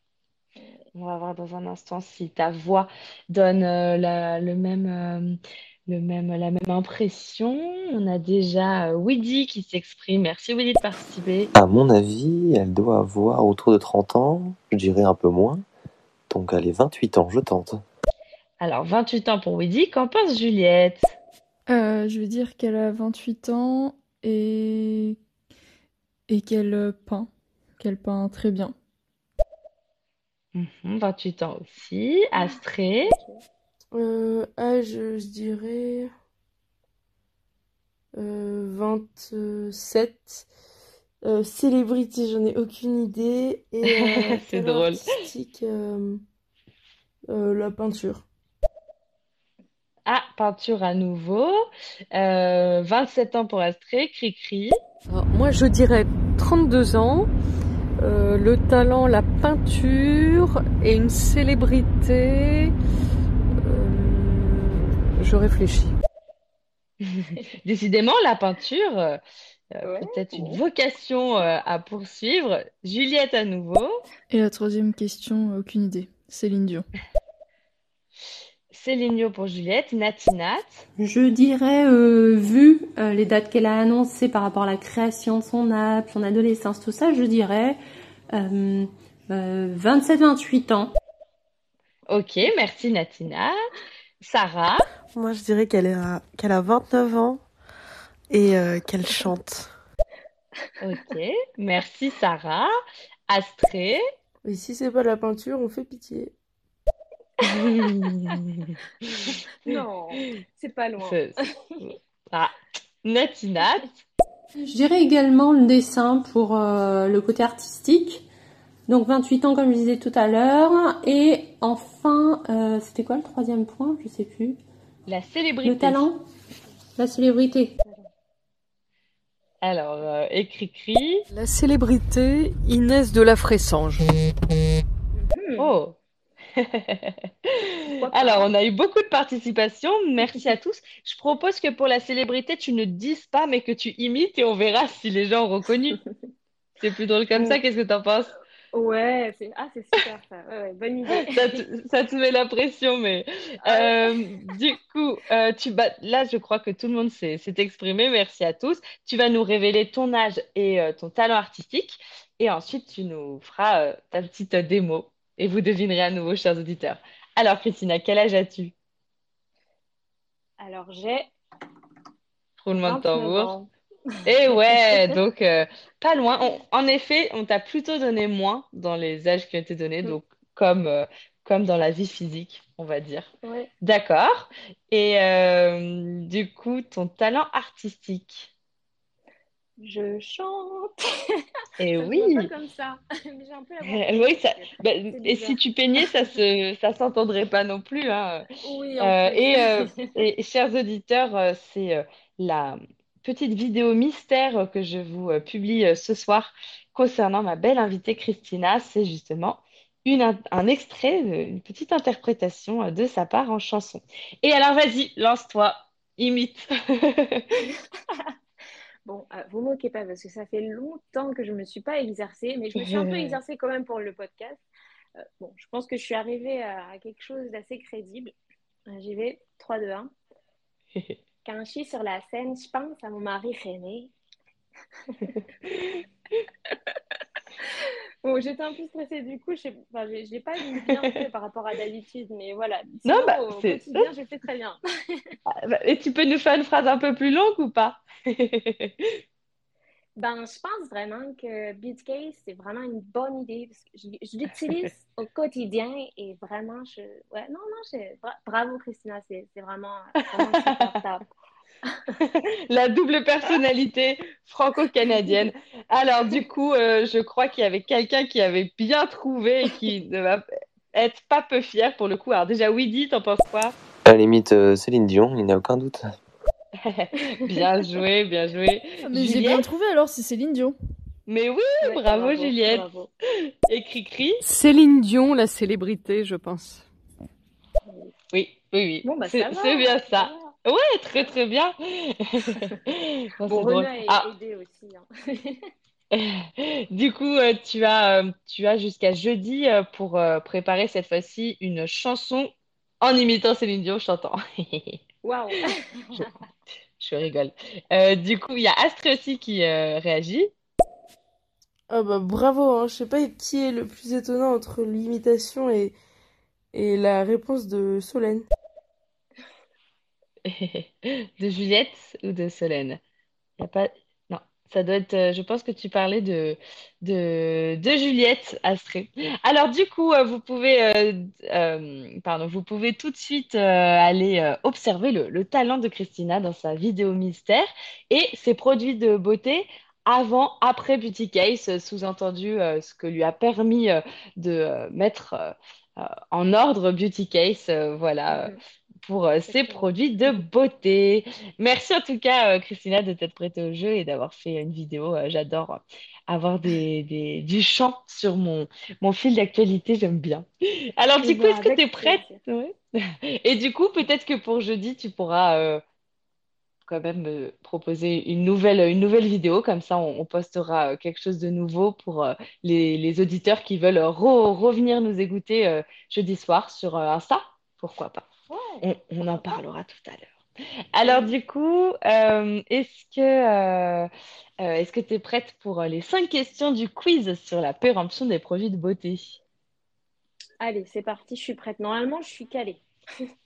On va voir dans un instant si ta voix donne la, le même, le même, la même impression. On a déjà euh, Widi qui s'exprime. Merci Widi de participer.
À mon avis, elle doit avoir autour de 30 ans, je dirais un peu moins. Donc allez, 28 ans, je tente.
Alors, 28 ans pour Widi. Qu'en pense Juliette?
Euh, je vais dire qu'elle a 28 ans et, et qu'elle euh, peint, qu'elle peint très bien.
Mhm, 28 ans aussi. Astrée.
Ok.
Euh, âge, je dirais euh, 27. Euh, célébrité, j'en ai aucune idée. Et euh,
C'est drôle.
artistique, euh, la peinture.
Ah, peinture à nouveau. 27 ans pour Astrée, cri-cri.
Moi, je dirais 32 ans. le talent, la peinture et une célébrité. Je réfléchis.
Décidément, la peinture, euh, euh, peut-être une vocation euh, à poursuivre. Juliette à nouveau.
Et la troisième question, aucune idée. Céline Dion.
Céline Dion pour Juliette. Natinat.
Je dirais, vu les dates qu'elle a annoncées par rapport à la création de son app, son adolescence, tout ça, je dirais 27-28 ans.
Ok, merci Natinat. Sarah.
Moi, je dirais qu'elle a, qu'elle a 29 ans et euh, qu'elle chante.
Ok, merci Sarah. Astrée.
Et si c'est pas la peinture, on fait pitié.
non, c'est pas loin.
Ah, Natinat.
Je dirais également le dessin pour euh, le côté artistique. Donc 28 ans comme je disais tout à l'heure. Et enfin, euh, c'était quoi le troisième point? Je sais plus.
La célébrité.
Le talent La célébrité.
Alors, euh, écrit-cri.
La célébrité Inès de la Fressange.
Hmm. Oh Alors, on a eu beaucoup de participation. Merci à tous. Je propose que pour la célébrité, tu ne dises pas, mais que tu imites et on verra si les gens ont reconnu. C'est plus drôle comme ça. Qu'est-ce que tu en penses?
Ouais, c'est ah, super ça. bonne idée.
ça, te, met la pression, mais ah euh, du coup, euh, tu là, je crois que tout le monde s'est exprimé. Merci à tous. Tu vas nous révéler ton âge et euh, ton talent artistique. Et ensuite, tu nous feras ta petite démo. Et vous devinerez à nouveau, chers auditeurs. Alors, Christina, quel âge as-tu?
Alors, j'ai.
Roulement de tambour. Et ouais, donc euh, pas loin. en effet, on t'a plutôt donné moins dans les âges qui ont été donnés, mm. donc comme, euh, comme dans la vie physique, on va dire. D'accord. Et euh, du coup, ton talent artistique?
Je chante.
Et oui.
Pas comme ça. Mais j'ai un peu la
oui, ça... Bah, et si tu peignais, ça se, ça s'entendrait pas non plus. Hein.
Oui.
et, et, chers auditeurs, c'est la petite vidéo mystère que je vous euh, publie euh, ce soir concernant ma belle invitée Christina. C'est justement une, un extrait, une petite interprétation euh, de sa part en chanson. Et alors, vas-y, lance-toi, imite.
Bon, vous moquez pas parce que ça fait longtemps que je ne me suis pas exercée, mais je me suis un peu exercée quand même pour le podcast. bon, je pense que je suis arrivée à, quelque chose d'assez crédible. J'y vais, 3, 2, 1. Quand je suis sur la scène, je pense à mon mari René. bon, j'étais un peu stressée du coup, je ne l'ai pas bien fait par rapport à d'habitude, mais voilà. non, bah, au quotidien, j'ai fait très bien.
Ah, bah, et tu peux nous faire une phrase un peu plus longue ou pas?
Ben, je pense vraiment que Beatcase, c'est vraiment une bonne idée parce que je, l'utilise au quotidien et vraiment, je. Ouais, non, non, je... bravo Christina, c'est vraiment, vraiment super
La double personnalité franco-canadienne. Alors, du coup, euh, je crois qu'il y avait quelqu'un qui avait bien trouvé et qui ne va être pas peu fier pour le coup. Alors, déjà, Weedy, t'en penses quoi?
À la limite, euh, Céline Dion, il n'y a aucun doute.
bien joué, bien joué.
Ah, mais j'ai bien trouvé alors, c'est Céline Dion.
Mais oui, bravo, Juliette. Écrit cri
Céline Dion, la célébrité, je pense.
Oui, oui, oui.
Bah,
c'est bien ça. Ouais, très très bien.
bon, ah. aidé aussi. Hein.
du coup, euh, tu as, euh, tu as jusqu'à jeudi euh, pour préparer cette fois-ci une chanson en imitant Céline Dion chantant.
Waouh
je, rigole. Euh, du coup, il y a Astre aussi qui euh, réagit.
Ah bah bravo, hein. je sais pas qui est le plus étonnant entre l'imitation et, et la réponse de Solène.
de Juliette ou de Solène? Il a pas... Ça doit être, euh, je pense que tu parlais de, de, de Juliette Astrée. Alors du coup, euh, vous pouvez, euh, pardon, vous pouvez tout de suite aller observer le, le, talent de Christina dans sa vidéo mystère et ses produits de beauté avant, après Beauty Case, sous-entendu ce que lui a permis de mettre en ordre Beauty Case, voilà. Pour euh, ces produits de beauté. Merci en tout cas, euh, Christina, de t'être prêtée au jeu et d'avoir fait une vidéo. Euh, j'adore euh, avoir des, des- du chant sur mon, mon fil d'actualité, j'aime bien. Alors, du coup, est-ce que tu es prête? Ouais. Et du coup, peut-être que pour jeudi, tu pourras euh, quand même me proposer une nouvelle, une nouvelle vidéo. Comme ça, on, on postera euh, quelque chose de nouveau pour euh, les, les auditeurs qui veulent euh, re- revenir nous écouter euh, jeudi soir sur euh, Insta. Pourquoi pas?
Ouais,
On, on en parlera tout à l'heure. Alors du coup, euh, est-ce que euh, euh, est-ce que tu es prête pour les cinq questions du quiz sur la péremption des produits de beauté?
Allez, c'est parti, je suis prête. Normalement, je suis calée.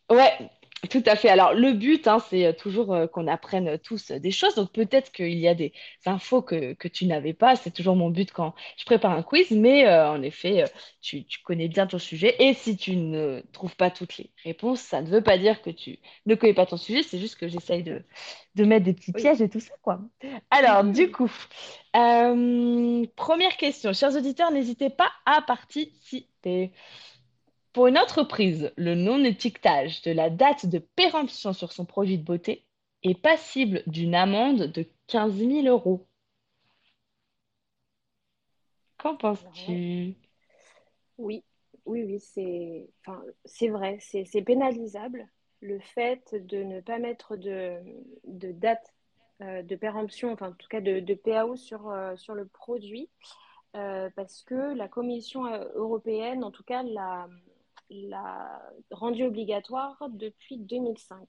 Ouais, tout à fait. Alors, le but, hein, c'est euh, toujours euh, qu'on apprenne tous euh, des choses. Donc, peut-être qu'il y a des infos que, que tu n'avais pas. C'est toujours mon but quand je prépare un quiz. Mais euh, en effet, tu, tu connais bien ton sujet. Et si tu ne trouves pas toutes les réponses, ça ne veut pas dire que tu ne connais pas ton sujet. C'est juste que j'essaye de, de mettre des petits
Oui.
pièges et tout ça, quoi. Alors, du coup, première question. Chers auditeurs, n'hésitez pas à participer. Pour une entreprise, le non-étiquetage de la date de péremption sur son produit de beauté est passible d'une amende de 15 000 euros. Qu'en penses-tu?
oui, oui, oui, c'est enfin, vrai, c'est pénalisable. Le fait de ne pas mettre de, de date euh, de péremption, enfin en tout cas de, de PAO sur, euh, sur le produit, euh, parce que la Commission européenne, en tout cas, l'a l'a rendu obligatoire depuis 2005.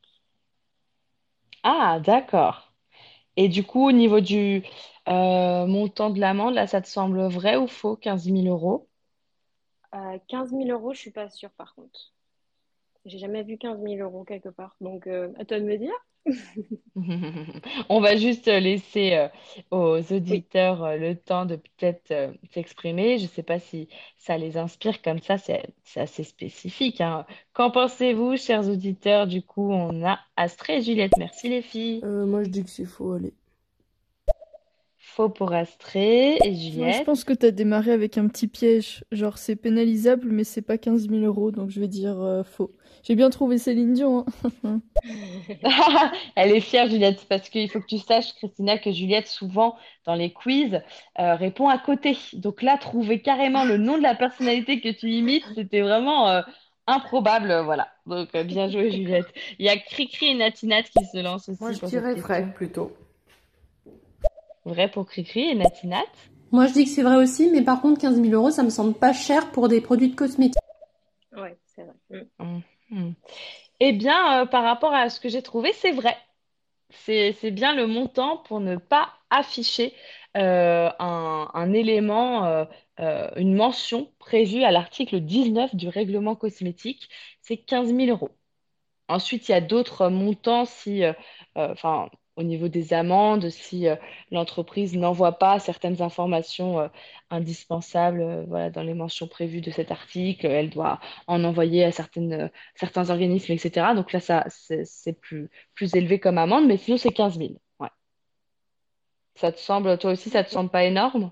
Ah, d'accord. Et du coup, au niveau du euh, montant de l'amende, là, ça te semble vrai ou faux, 15 000 euros?
Euh, 15 000 euros, je suis pas sûre par contre. J'ai jamais vu 15 000 euros quelque part. Donc, euh, à toi de me dire.
On va juste laisser euh, aux auditeurs euh, le temps de peut-être euh, s'exprimer. Je ne sais pas si ça les inspire comme ça, c'est c'est assez spécifique, hein. Qu'en pensez-vous, chers auditeurs? Du coup, on a Astrée et Juliette. Merci les filles.
Euh, moi, je dis que c'est faux, allez.
Faux pour Astrée et
Moi, je
Juliette.
pense que t'as démarré avec un petit piège. Genre, c'est pénalisable, mais c'est pas 15 000 euros, donc je vais dire euh, faux. J'ai bien trouvé Céline Dion, hein.
Elle est fière, Juliette, parce qu'il faut que tu saches, Christina, que Juliette, souvent, dans les quiz, euh, répond à côté. Donc là, trouver carrément le nom de la personnalité que tu imites, c'était vraiment euh, improbable. Voilà. Donc, euh, bien joué, Juliette. Il y a Cricri et Natinat qui se lancent
Moi,
aussi
je
pour cette
dirais vrai plutôt.
Vrai pour Cricri et Natinat?
Moi, je dis que c'est vrai aussi, mais par contre, 15 000 euros, ça me semble pas cher pour des produits de cosmétiques.
Ouais, c'est vrai. Mm.
Mhm. Eh bien, euh, par rapport à ce que j'ai trouvé, c'est vrai. C'est, bien le montant pour ne pas afficher euh, un, un élément, euh, euh, une mention prévue à l'article 19 du règlement cosmétique. C'est 15 000 euros. Ensuite, il y a d'autres montants si, euh, euh, enfin, au niveau des amendes, si euh, l'entreprise n'envoie pas certaines informations euh, indispensables, euh, voilà, dans les mentions prévues de cet article, elle doit en envoyer à certaines, certains organismes, etc. Donc là, ça, c'est plus, plus élevé comme amende, mais sinon, c'est 15 000. Ouais. Ça te semble, toi aussi, ça te semble pas énorme?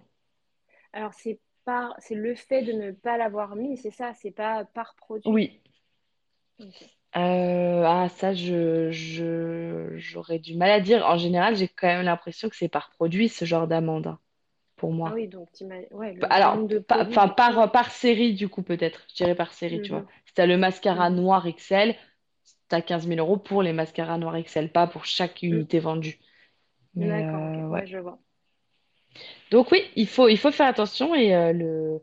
Alors, c'est par... c'est le fait de ne pas l'avoir mis, c'est ça, c'est pas par produit?
Oui. Euh, ah, ça, je, je, j'aurais du mal à dire. En général, j'ai quand même l'impression que c'est par produit, ce genre d'amende, hein, pour
Ah
moi.
oui, donc, t'ima- ouais, le
Alors,
nombre de
pas-
produits,
enfin,
du coup.
par, par série, du coup, peut-être. Je dirais par série, tu vois.
Mhm.
Si t'as le mascara
Mhm.
noir XL, t'as 15 000 euros pour les mascaras noirs XL, pas pour chaque
Mm.
unité vendue. Mais
D'accord, ok,
euh,
ouais,
ouais.
je vois.
Donc oui, il faut, il faut faire attention et euh, le,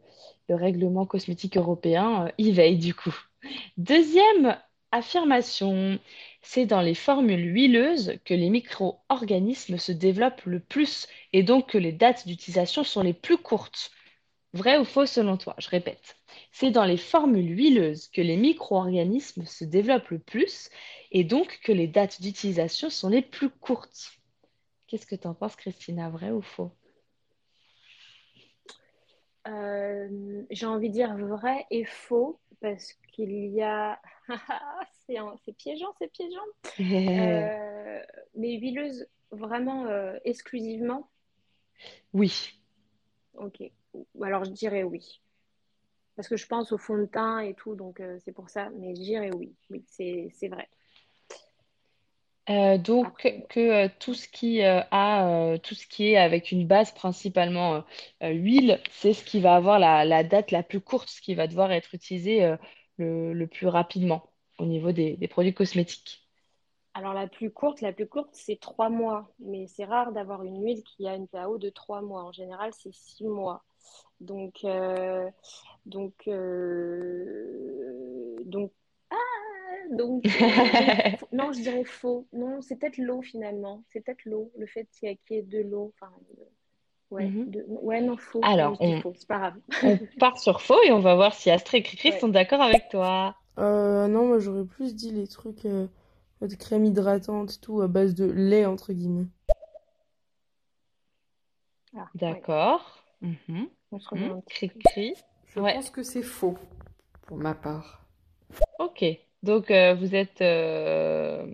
le règlement cosmétique européen euh, y veille, du coup. Deuxième affirmation, c'est dans les formules huileuses que les micro-organismes se développent le plus et donc que les dates d'utilisation sont les plus courtes. Vrai ou faux selon toi? Je répète. C'est dans les formules huileuses que les micro-organismes se développent le plus et donc que les dates d'utilisation sont les plus courtes. Qu'est-ce que tu en penses, Christina? Vrai ou faux?
Euh, j'ai envie de dire vrai et faux parce qu'il y a. C'est un- c'est piégeant, c'est piégeant. Euh, mais huileuse, vraiment euh, exclusivement,
Oui.
ok. Alors je dirais oui. parce que je pense au fond de teint et tout, donc euh, c'est pour ça. Mais je dirais oui, oui, c'est c'est vrai.
Euh, donc
Après,
que euh, tout ce qui euh, a tout ce qui est avec une base principalement huile, c'est ce qui va avoir la, la date la plus courte, ce qui va devoir être utilisé le, le plus rapidement au niveau des, des produits cosmétiques.
alors la plus courte, la plus courte, c'est trois mois, mais c'est rare d'avoir une huile qui a une PAO de trois mois. En général, c'est six mois. Donc, euh, donc, euh, donc, ah, donc, euh, non, je dirais faux. Non, c'est peut-être l'eau finalement. C'est peut-être l'eau, le fait qu'il y ait qu'il y ait de l'eau. Enfin, euh, ouais, de- ouais, non, faux.
Alors, on,
faux, c'est pas grave.
on part sur faux et on va voir si Astrid et Cricri
Ouais.
sont d'accord avec toi.
Euh, non, moi j'aurais plus dit les trucs euh, de crème hydratante, tout à base de lait, entre guillemets.
Ah, ouais,
D'accord.
On se rejoint un petit peu.
Cricri.
Je
Ouais.
pense que c'est faux, pour ma part.
Ok, donc euh, vous êtes, euh,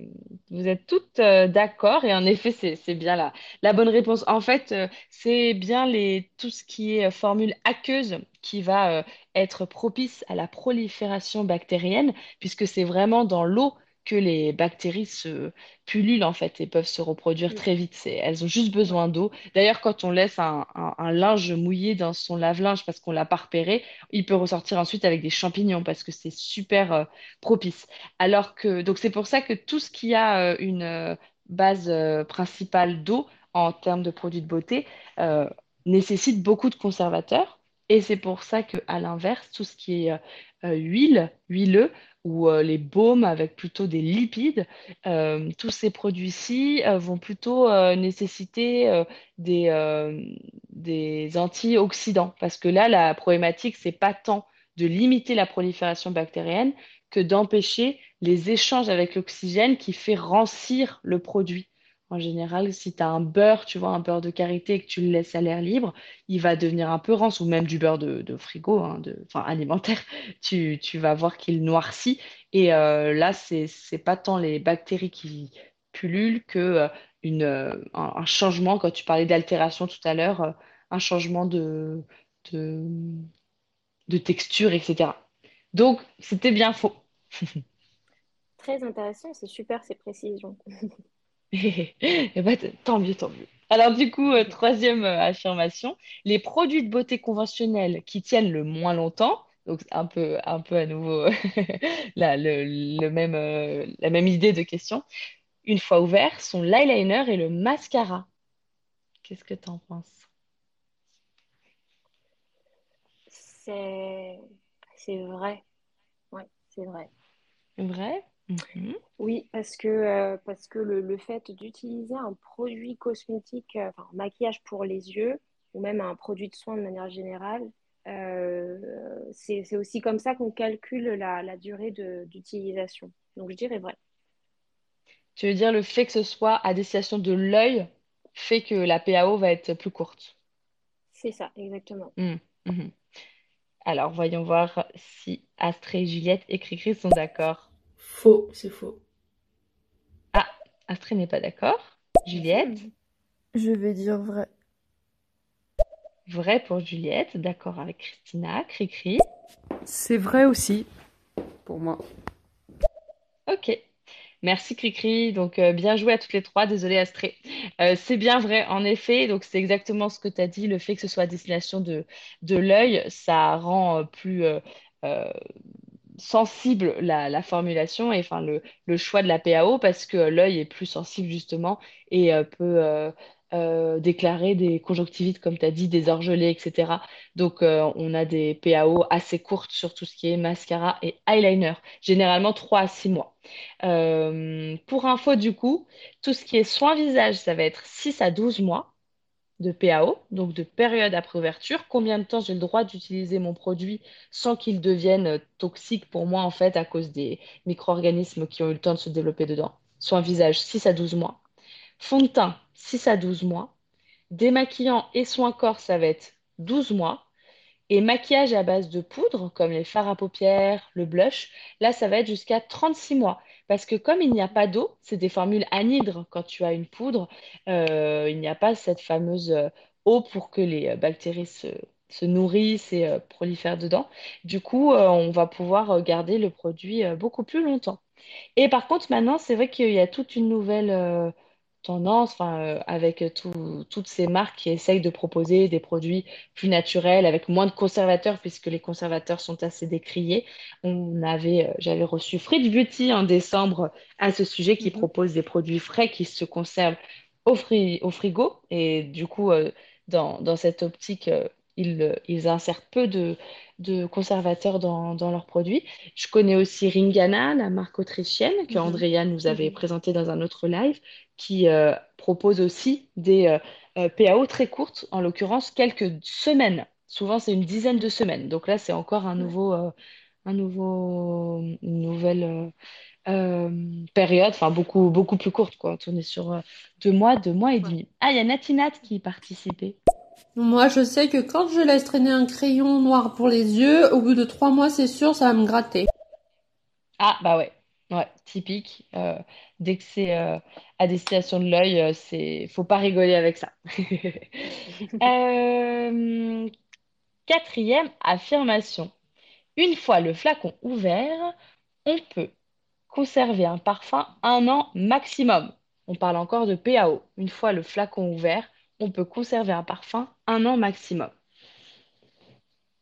vous êtes toutes euh, d'accord et en effet c'est, bien la, bonne réponse. En fait, euh, c'est bien les, tout ce qui est euh, formule aqueuse qui va être propice à la prolifération bactérienne puisque c'est vraiment dans l'eau que les bactéries se pullulent en fait et peuvent se reproduire
Mm.
très vite. Elles ont juste besoin d'eau. D'ailleurs, quand on laisse un, un- un linge mouillé dans son lave-linge parce qu'on l'a pas repéré, il peut ressortir ensuite avec des champignons parce que c'est super euh, propice. Alors que, donc c'est pour ça que tout ce qui a euh, une euh, base principale d'eau en termes de produits de beauté nécessite beaucoup de conservateurs. Et c'est pour ça que, à l'inverse, tout ce qui est euh, huile, huileux ou euh, les baumes avec plutôt des lipides, euh, tous ces produits-ci vont plutôt nécessiter des, des antioxydants. Parce que là, la problématique, c'est pas tant de limiter la prolifération bactérienne que d'empêcher les échanges avec l'oxygène qui fait rancir le produit. En général, si tu as un beurre, tu vois, un beurre de karité et que tu le laisses à l'air libre, il va devenir un peu rance, ou même du beurre de, frigo, hein, de, enfin alimentaire, tu, vas voir qu'il noircit. Et euh, là, c'est, c'est pas tant les bactéries qui pullulent que euh, euh, un, changement, quand tu parlais d'altération tout à l'heure, un changement de, de, de texture, etc. Donc, c'était bien faux.
Très intéressant, c'est super ces précisions.
Eh ben, t- tant mieux, tant mieux. Alors du coup, euh, troisième euh, affirmation, les produits de beauté conventionnels qui tiennent le moins longtemps, donc un peu, un peu à nouveau la, le, le même, euh, la même idée de question, une fois ouverts, sont l'eyeliner et le mascara. Qu'est-ce que tu en penses?
C'est c'est vrai. Ouais, c'est vrai.
Vrai? Mhm.
Oui, parce que, euh, parce que le, le fait d'utiliser un produit cosmétique, euh, enfin, maquillage pour les yeux, ou même un produit de soin de manière générale, euh, c'est, aussi comme ça qu'on calcule la, la durée d'utilisation. Donc, je dirais vrai.
Tu veux dire le fait que ce soit à destination de l'œil fait que la PAO va être plus courte?
C'est ça, exactement.
Mhm. Mhm. Alors, voyons voir si Astrée, Juliette et Cricri sont d'accord.
Faux, c'est faux.
Ah, Astrée n'est pas d'accord. Juliette,
Je vais dire vrai.
vrai pour Juliette, d'accord avec Christina. Cricri,
C'est vrai aussi, pour moi.
ok. Merci Cricri, donc euh, bien joué à toutes les trois, désolée Astrée. Euh, c'est bien vrai, en effet, donc c'est exactement ce que tu as dit, le fait que ce soit à destination de, de l'œil, ça rend euh, plus euh, euh, sensible la, la formulation et enfin le, choix de la PAO parce que l'œil est plus sensible justement et euh, peut euh, euh, déclarer des conjonctivites, comme tu as dit, des orgelets, etc. Donc on a des PAO assez courtes sur tout ce qui est mascara et eyeliner, généralement 3 à 6 mois. Pour info du coup, tout ce qui est soin visage, ça va être 6 à 12 mois de PAO, donc de période après ouverture. Combien de temps j'ai le droit d'utiliser mon produit sans qu'il devienne euh, toxique pour moi, en fait, à cause des micro-organismes qui ont eu le temps de se développer dedans? Soin visage, 6 à 12 mois. Fond de teint, 6 à 12 mois. Démaquillant et soin corps, ça va être 12 mois. Et maquillage à base de poudre, comme les fards à paupières, le blush, là, ça va être jusqu'à 36 mois. Parce que comme il n'y a pas d'eau, c'est des formules anhydres quand tu as une poudre, euh, il n'y a pas cette fameuse euh, eau pour que les euh, bactéries se, se nourrissent et prolifèrent dedans. Du coup, on va pouvoir garder le produit beaucoup plus longtemps. Et par contre, maintenant, c'est vrai qu'il y a toute une nouvelle tendance, enfin, euh, avec tout- toutes ces marques qui essayent de proposer des produits plus naturels, avec moins de conservateurs, puisque les conservateurs sont assez décriés. On avait, euh, j'avais reçu Fridge Beauty en décembre à ce sujet, qui
Mhm.
propose des produits frais qui se conservent au, fri- au frigo. Et du coup, euh, dans, dans cette optique, ils, euh, ils insèrent peu de, de conservateurs dans, dans leurs produits. Je connais aussi Ringana, la marque autrichienne, que
Mhm.
Andrea nous avait
Mhm.
présentée dans un autre live qui euh, propose aussi des euh, PAO très courtes, en l'occurrence quelques semaines. Souvent, c'est une dizaine de semaines. Donc là, c'est encore un nouveau, euh, un nouveau, une nouvelle période, enfin beaucoup, beaucoup plus courte, quoi. On est sur deux mois, deux mois et demi. Ah, il y a Natinat qui participait.
Moi, je sais que quand je laisse traîner un crayon noir pour les yeux, au bout de trois mois, c'est sûr, ça va me gratter.
Ah, bah ouais, ouais, typique. Euh, dès que c'est euh, à destination de l'œil, euh, c'est, faut pas rigoler avec ça. Euh, quatrième affirmation. Une fois le flacon ouvert, on peut conserver un parfum un an maximum. On parle encore de PAO. Une fois le flacon ouvert, on peut conserver un parfum un an maximum.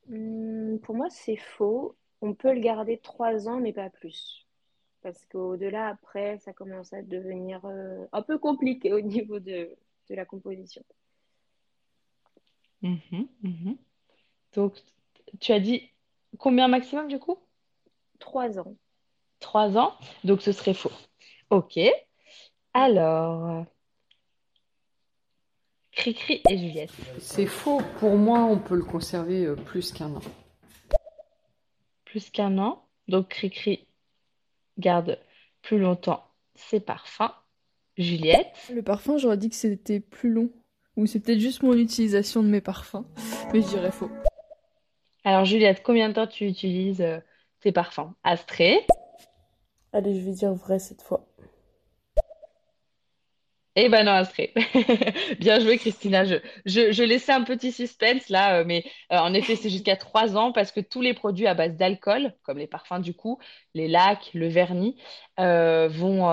Hum, pour moi, c'est faux. On peut le garder trois ans, mais pas plus. Parce qu'au-delà, après, ça commence à devenir euh, un peu compliqué au niveau de, de la composition.
Mhm, mhm. Donc, tu as dit combien maximum du coup?
Trois ans.
Trois ans? Donc, ce serait faux. Ok. Alors, Cricri et Juliette.
C'est faux. Pour moi, on peut le conserver euh, plus qu'un an.
Plus qu'un an. Donc, Cricri garde plus longtemps ses parfums. Juliette.
Le parfum, j'aurais dit que c'était plus long. Ou c'est peut-être juste mon utilisation de mes parfums. Mais je dirais faux.
Alors, Juliette, combien de temps tu utilises euh, tes parfums? Astrée.
Allez, je vais dire vrai cette fois.
Eh ben non, Astrée. Bien joué, Christina. Je, je, laissais un petit suspense là, euh, mais euh, en effet, c'est jusqu'à trois ans parce que tous les produits à base d'alcool, comme les parfums du coup, les lacs, le vernis, euh, vont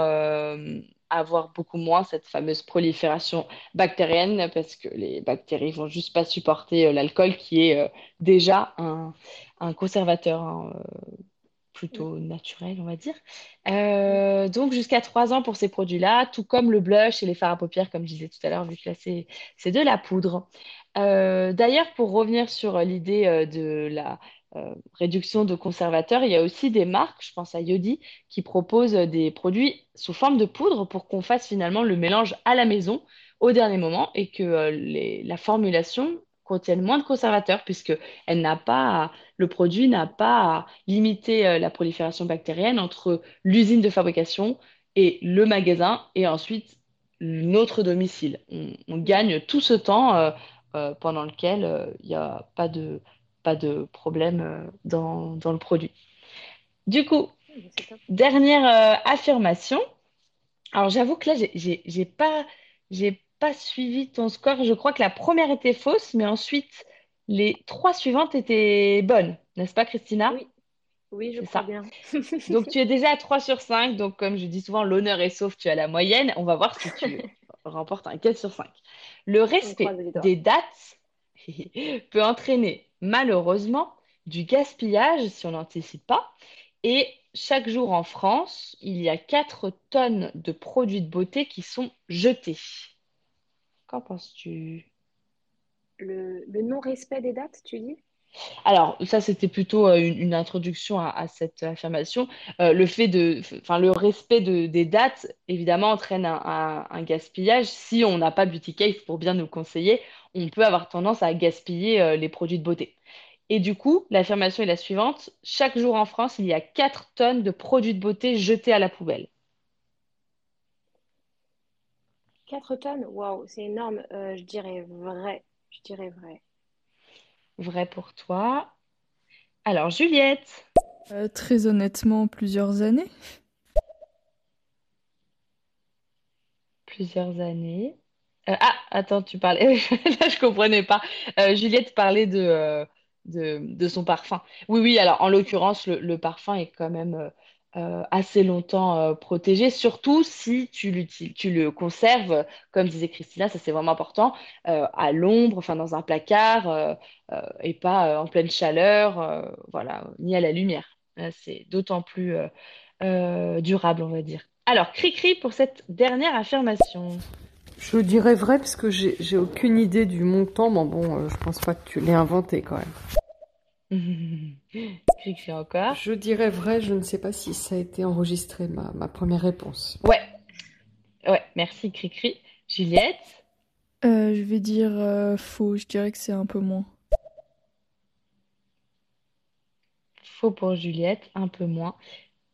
avoir beaucoup moins cette fameuse prolifération bactérienne parce que les bactéries vont juste pas supporter l'alcool qui est déjà un, un conservateur. hein, plutôt naturel, on va dire. Euh, donc jusqu'à 3 ans pour ces produits-là, tout comme le blush et les fards à paupières, comme je disais tout à l'heure, vu que là c'est de la poudre. Euh, d'ailleurs, pour revenir sur l'idée euh, de la euh, réduction de conservateurs, il y a aussi des marques, je pense à Yodi, qui proposent des produits sous forme de poudre pour qu'on fasse finalement le mélange à la maison au dernier moment et que les- la formulation contienne moins de conservateurs puisque elle n'a pas à- le produit n'a pas à limiter euh, la prolifération bactérienne entre l'usine de fabrication et le magasin et ensuite notre domicile. On, on gagne tout ce temps euh, euh, pendant lequel euh, il n'y a pas de, pas de problème dans, dans le produit. Du coup, dernière affirmation. Alors j'avoue que là, j'ai pas, j'ai pas suivi ton score. Je crois que la première était fausse, mais ensuite les trois suivantes étaient bonnes, n'est-ce pas, Christina?
Oui, oui, je crois
ça.
bien.
Donc tu es déjà à 3 sur 5. Donc comme je dis souvent, l'honneur est sauf, tu as la moyenne. On va voir si tu remportes un 4 sur 5. Le respect des dates peut entraîner malheureusement du gaspillage si on n'anticipe pas. Et chaque jour en France, il y a 4 tonnes de produits de beauté qui sont jetés. Qu'en penses-tu?
Le, le non-respect des dates, tu dis?
Alors, ça, c'était plutôt euh, une, une introduction à, à cette affirmation. Euh, le fait de, enfin, le respect de- des dates, évidemment, entraîne un, un- un gaspillage. Si on n'a pas Beauty Case pour bien nous conseiller, on peut avoir tendance à gaspiller euh, les produits de beauté. Et du coup, l'affirmation est la suivante. Chaque jour en France, il y a 4 tonnes de produits de beauté jetés à la poubelle.
4 tonnes? Waouh, c'est énorme. Euh, je dirais vrai. Je dirais vrai.
Vrai pour toi. Alors, Juliette,
Euh, très honnêtement, plusieurs années.
plusieurs années. Euh, ah, attends, tu parlais. Là, je comprenais pas. Euh, Juliette parlait de, euh, de, de son parfum. Oui, oui, alors en l'occurrence, le, le parfum est quand même euh, assez longtemps euh, protégé, surtout si tu le conserves, comme disait Christina, ça c'est vraiment important, euh, à l'ombre, enfin dans un placard, et pas en pleine chaleur, voilà, ni à la lumière. C'est d'autant plus durable, on va dire. Alors, cri-cri pour cette dernière affirmation.
Je dirais vrai parce que j'ai aucune idée du montant, mais bon, je pense pas que tu l'aies inventé quand même.
Cri-cri encore.
Je dirais vrai, je ne sais pas si ça a été enregistré, ma, ma première réponse.
Ouais, ouais, merci Cri-cri. Juliette,
Euh, je vais dire euh, faux, je dirais que c'est un peu moins.
faux pour Juliette, un peu moins.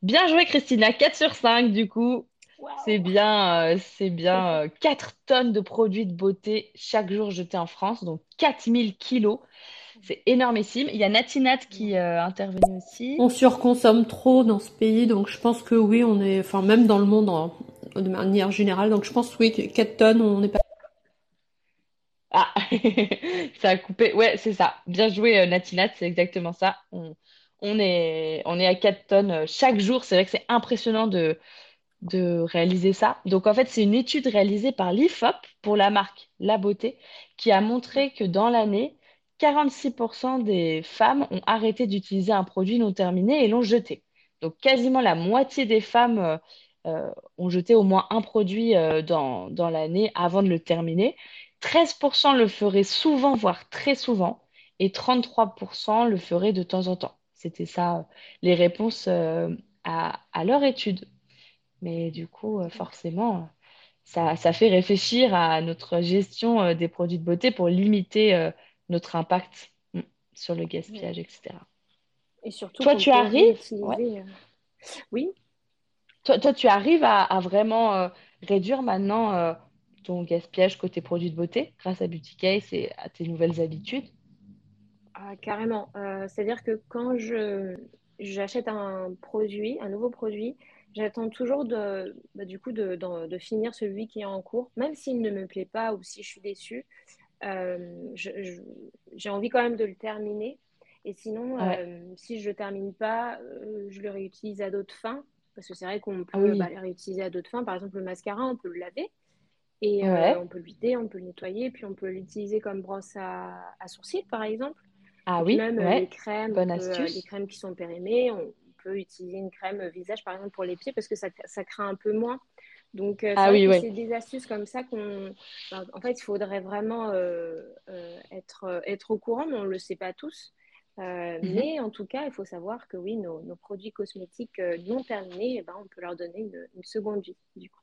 Bien joué Christina, 4 sur 5 du coup. C'est bien, euh, c'est bien euh, 4 tonnes de produits de beauté chaque jour jetés en France, donc 4000 kilos. C'est énormissime. Il y a Natinat qui euh, aussi.
On surconsomme trop dans ce pays, donc je pense que oui, on est, enfin même dans le monde en- de manière générale, donc je pense oui que 4 tonnes, on n'est pas.
Ah, ça a coupé. Ouais, c'est ça. Bien joué, euh, Natinat, c'est exactement ça. On, on est, on est à 4 tonnes euh, chaque jour. C'est vrai que c'est impressionnant de, de réaliser ça. Donc, en fait, c'est une étude réalisée par l'IFOP pour la marque La Beauté qui a montré que dans l'année, 46% des femmes ont arrêté d'utiliser un produit non terminé et l'ont jeté. Donc, quasiment la moitié des femmes euh, euh, ont jeté au moins un produit euh, dans, dans l'année avant de le terminer. 13% le feraient souvent, voire très souvent, et 33% le feraient de temps en temps. C'était ça, les réponses à, leur étude. Mais du coup, forcément, ça, ça fait réfléchir à notre gestion des produits de beauté pour limiter notre impact mm, sur le gaspillage, etc.
Et surtout
Toi, tu arrives, ouais.
euh, Oui,
Toi, toi, tu arrives à, à vraiment euh, réduire maintenant euh, ton gaspillage côté produits de beauté grâce à Beauty Case et à tes nouvelles habitudes?
ah, carrément. Euh, c'est-à-dire que quand je j'achète un produit, un nouveau produit, j'attends toujours de, bah, du coup de, de finir celui qui est en cours, même s'il ne me plaît pas ou si je suis déçue. Euh, j'ai envie quand même de le terminer. Et sinon,
Ouais.
euh, si je ne le termine pas, euh, je le réutilise à d'autres fins. Parce que c'est vrai qu'on
Ah
peut
oui.
bah, le réutiliser à d'autres fins. Par exemple, le mascara, on peut le laver. Et euh,
Ouais.
on peut le vider, on peut le nettoyer, puis on peut l'utiliser comme brosse à, à sourcils, par exemple.
Ah oui,
même euh, les
ouais,
crèmes, on
bonne
peut, les crèmes qui sont périmées, on peut utiliser une crème visage, par exemple, pour les pieds, parce que ça, ça craint un peu moins. Donc, euh, c'est
Ah oui, ouais.
c'est des astuces comme ça qu'on... enfin, en fait, il faudrait vraiment euh, euh, être, être au courant, mais on ne le sait pas tous.
Mhm.
mais en tout cas, il faut savoir que oui, nos, nos produits cosmétiques non terminés, eh ben, on peut leur donner une, une seconde vie, du coup.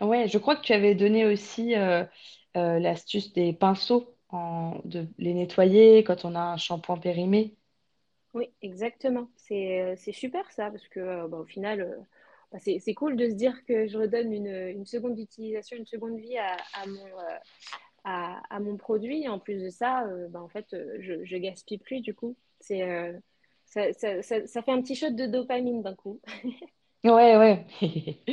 Ouais, je crois que tu avais donné aussi l'astuce des pinceaux, en, de les nettoyer quand on a un shampoing périmé.
Oui, exactement. C'est super ça, parce que bah, au final, bah, c'est c'est cool de se dire que je redonne une, une seconde utilisation, une seconde vie à, à mon, euh, à, mon produit. Et en plus de ça, euh, bah, en fait, euh, je, je gaspille plus du coup. C'est, euh, ça, ça, ça, ça fait un petit shot de dopamine d'un coup.
Ouais, ouais.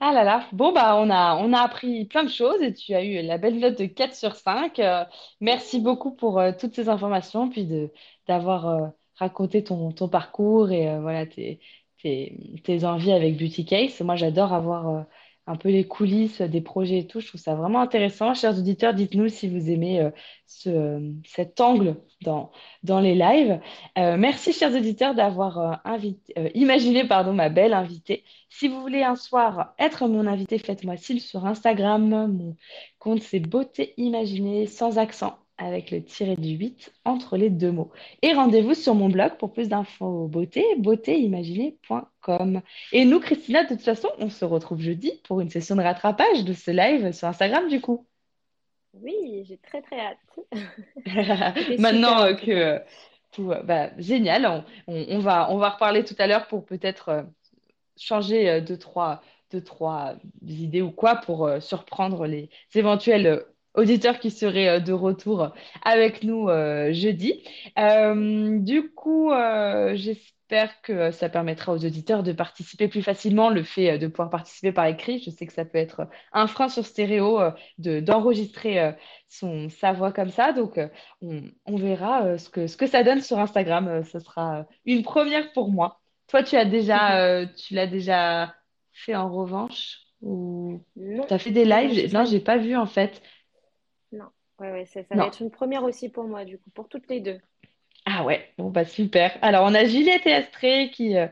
Ah là là. Bon, bah, on a, on a appris plein de choses et tu as eu la belle note de 4 sur 5. Euh, merci beaucoup pour toutes ces informations, puis de, d'avoir raconté ton, ton parcours et voilà, tes, tes, envies avec Beauty Case. Moi, j'adore avoir euh, un peu les coulisses des projets et tout. Je trouve ça vraiment intéressant. Chers auditeurs, dites-nous si vous aimez euh, ce, cet angle dans, dans les lives. Euh, merci, chers auditeurs, d'avoir imaginé pardon, ma belle invitée. Si vous voulez un soir être mon invité, faites-moi signe sur Instagram. Mon compte, c'est Beauté Imaginée sans accent, avec le tiré du 8 entre les deux mots. Et rendez-vous sur mon blog pour plus d'infos beauté, beautéimaginée.com. Et nous, Christina, de toute façon, on se retrouve jeudi pour une session de rattrapage de ce live sur Instagram, du coup.
Oui, j'ai très très hâte.
Maintenant euh, que euh, tout, euh, bah, génial, on, on- on va, on va reparler tout à l'heure pour peut-être euh, changer deux, trois, deux, trois idées ou quoi pour surprendre les éventuels auditeurs qui seraient euh, de retour avec nous euh, jeudi. Euh, du coup, j'espère que ça permettra aux auditeurs de participer plus facilement. Le fait de pouvoir participer par écrit, je sais que ça peut être un frein sur stéréo de, d'enregistrer son, sa voix comme ça. Donc, on, on, verra ce, que, ce que ça donne sur Instagram. Ce sera une première pour moi. Toi, tu as déjà, tu l'as déjà fait en revanche ou tu as fait des lives? Non, j'ai pas vu en fait.
Ouais, ouais, ça, ça va être une première aussi pour moi, du coup, pour toutes les deux.
Ah ouais, bon bah super. Alors on a Juliette et Astrée qui euh,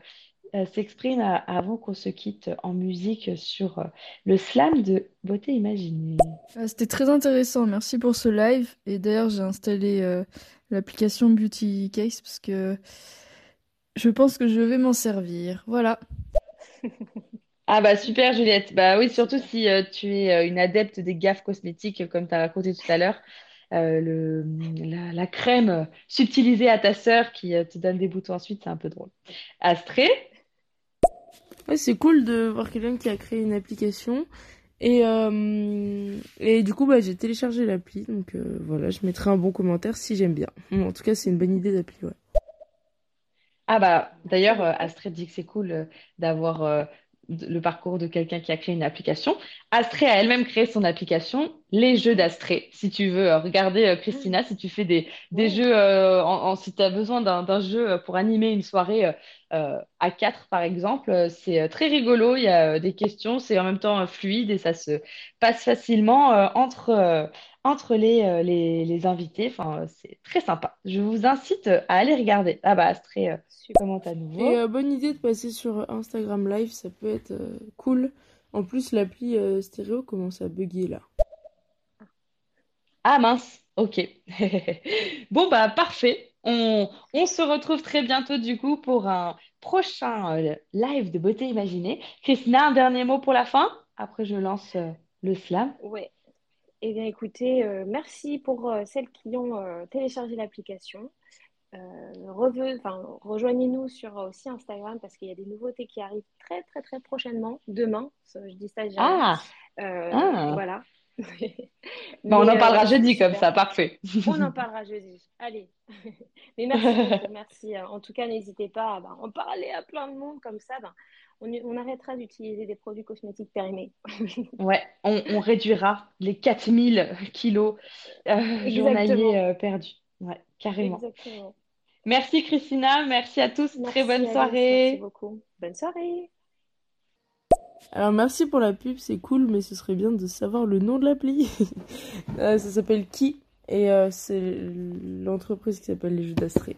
euh, s'expriment avant qu'on se quitte en musique sur euh, le slam de Beauté Imaginée.
Ah, c'était très intéressant, merci pour ce live. Et d'ailleurs j'ai installé l'application Beauty Case parce que je pense que je vais m'en servir. Voilà.
Ah bah super Juliette. Bah oui, surtout si tu es une adepte des gaffes cosmétiques comme tu as raconté tout à l'heure. Euh, le, la, crème subtilisée à ta sœur qui euh, te donne des boutons ensuite, c'est un peu drôle. Astrée?
Ouais, C'est cool de voir quelqu'un qui a créé une application. Et, euh, et du coup, bah, j'ai téléchargé l'appli. Donc voilà, je mettrai un bon commentaire si j'aime bien. En tout cas, c'est une bonne idée d'appli, ouais.
Ah bah d'ailleurs, Astrid dit que c'est cool d'avoir le parcours de quelqu'un qui a créé une application. Astrée a elle-même créé son application, les jeux d'Astrée. Si tu veux euh, regarder, euh, Christina, si tu fais des, des jeux, euh, en, si tu as besoin d'un jeu pour animer une soirée à quatre, par exemple, c'est très rigolo. Il y a des questions, c'est en même temps fluide et ça se passe facilement entre, entre les, les, les, invités. Enfin, c'est très sympa. Je vous incite à aller regarder. Ah bah, Astrée, comment à nouveau.
Et bonne idée de passer sur Instagram Live, ça peut être cool. En plus, l'appli stéréo commence à bugger là.
Ah mince, ok. bon, bah parfait. On, se retrouve très bientôt du coup pour un prochain euh, live de beauté imaginée. Christina, un dernier mot pour la fin? Après, je lance euh, le slam.
Ouais. Eh bien, écoutez, euh, merci pour celles qui ont téléchargé l'application. rejoignez-nous sur aussi Instagram parce qu'il y a des nouveautés qui arrivent très, très, très prochainement. Demain, je dis ça déjà.
Ah.
ah. Voilà.
on en parlera euh, jeudi comme ça, parfait.
on en parlera jeudi. Allez. Mais merci, merci. En tout cas, n'hésitez pas à bah, en parler à plein de monde comme ça. Bah, on, arrêtera d'utiliser des produits cosmétiques périmés.
ouais, on, réduira les 4000 kilos euh, journaliers euh, perdus. Ouais, carrément. Merci Christina, merci à tous. Très bonne soirée.
merci beaucoup. Bonne soirée.
Alors merci pour la pub, c'est cool, mais ce serait bien de savoir le nom de l'appli. Euh, ça s'appelle Qui et euh, c'est l'entreprise qui s'appelle Les Jeux d'Astrée.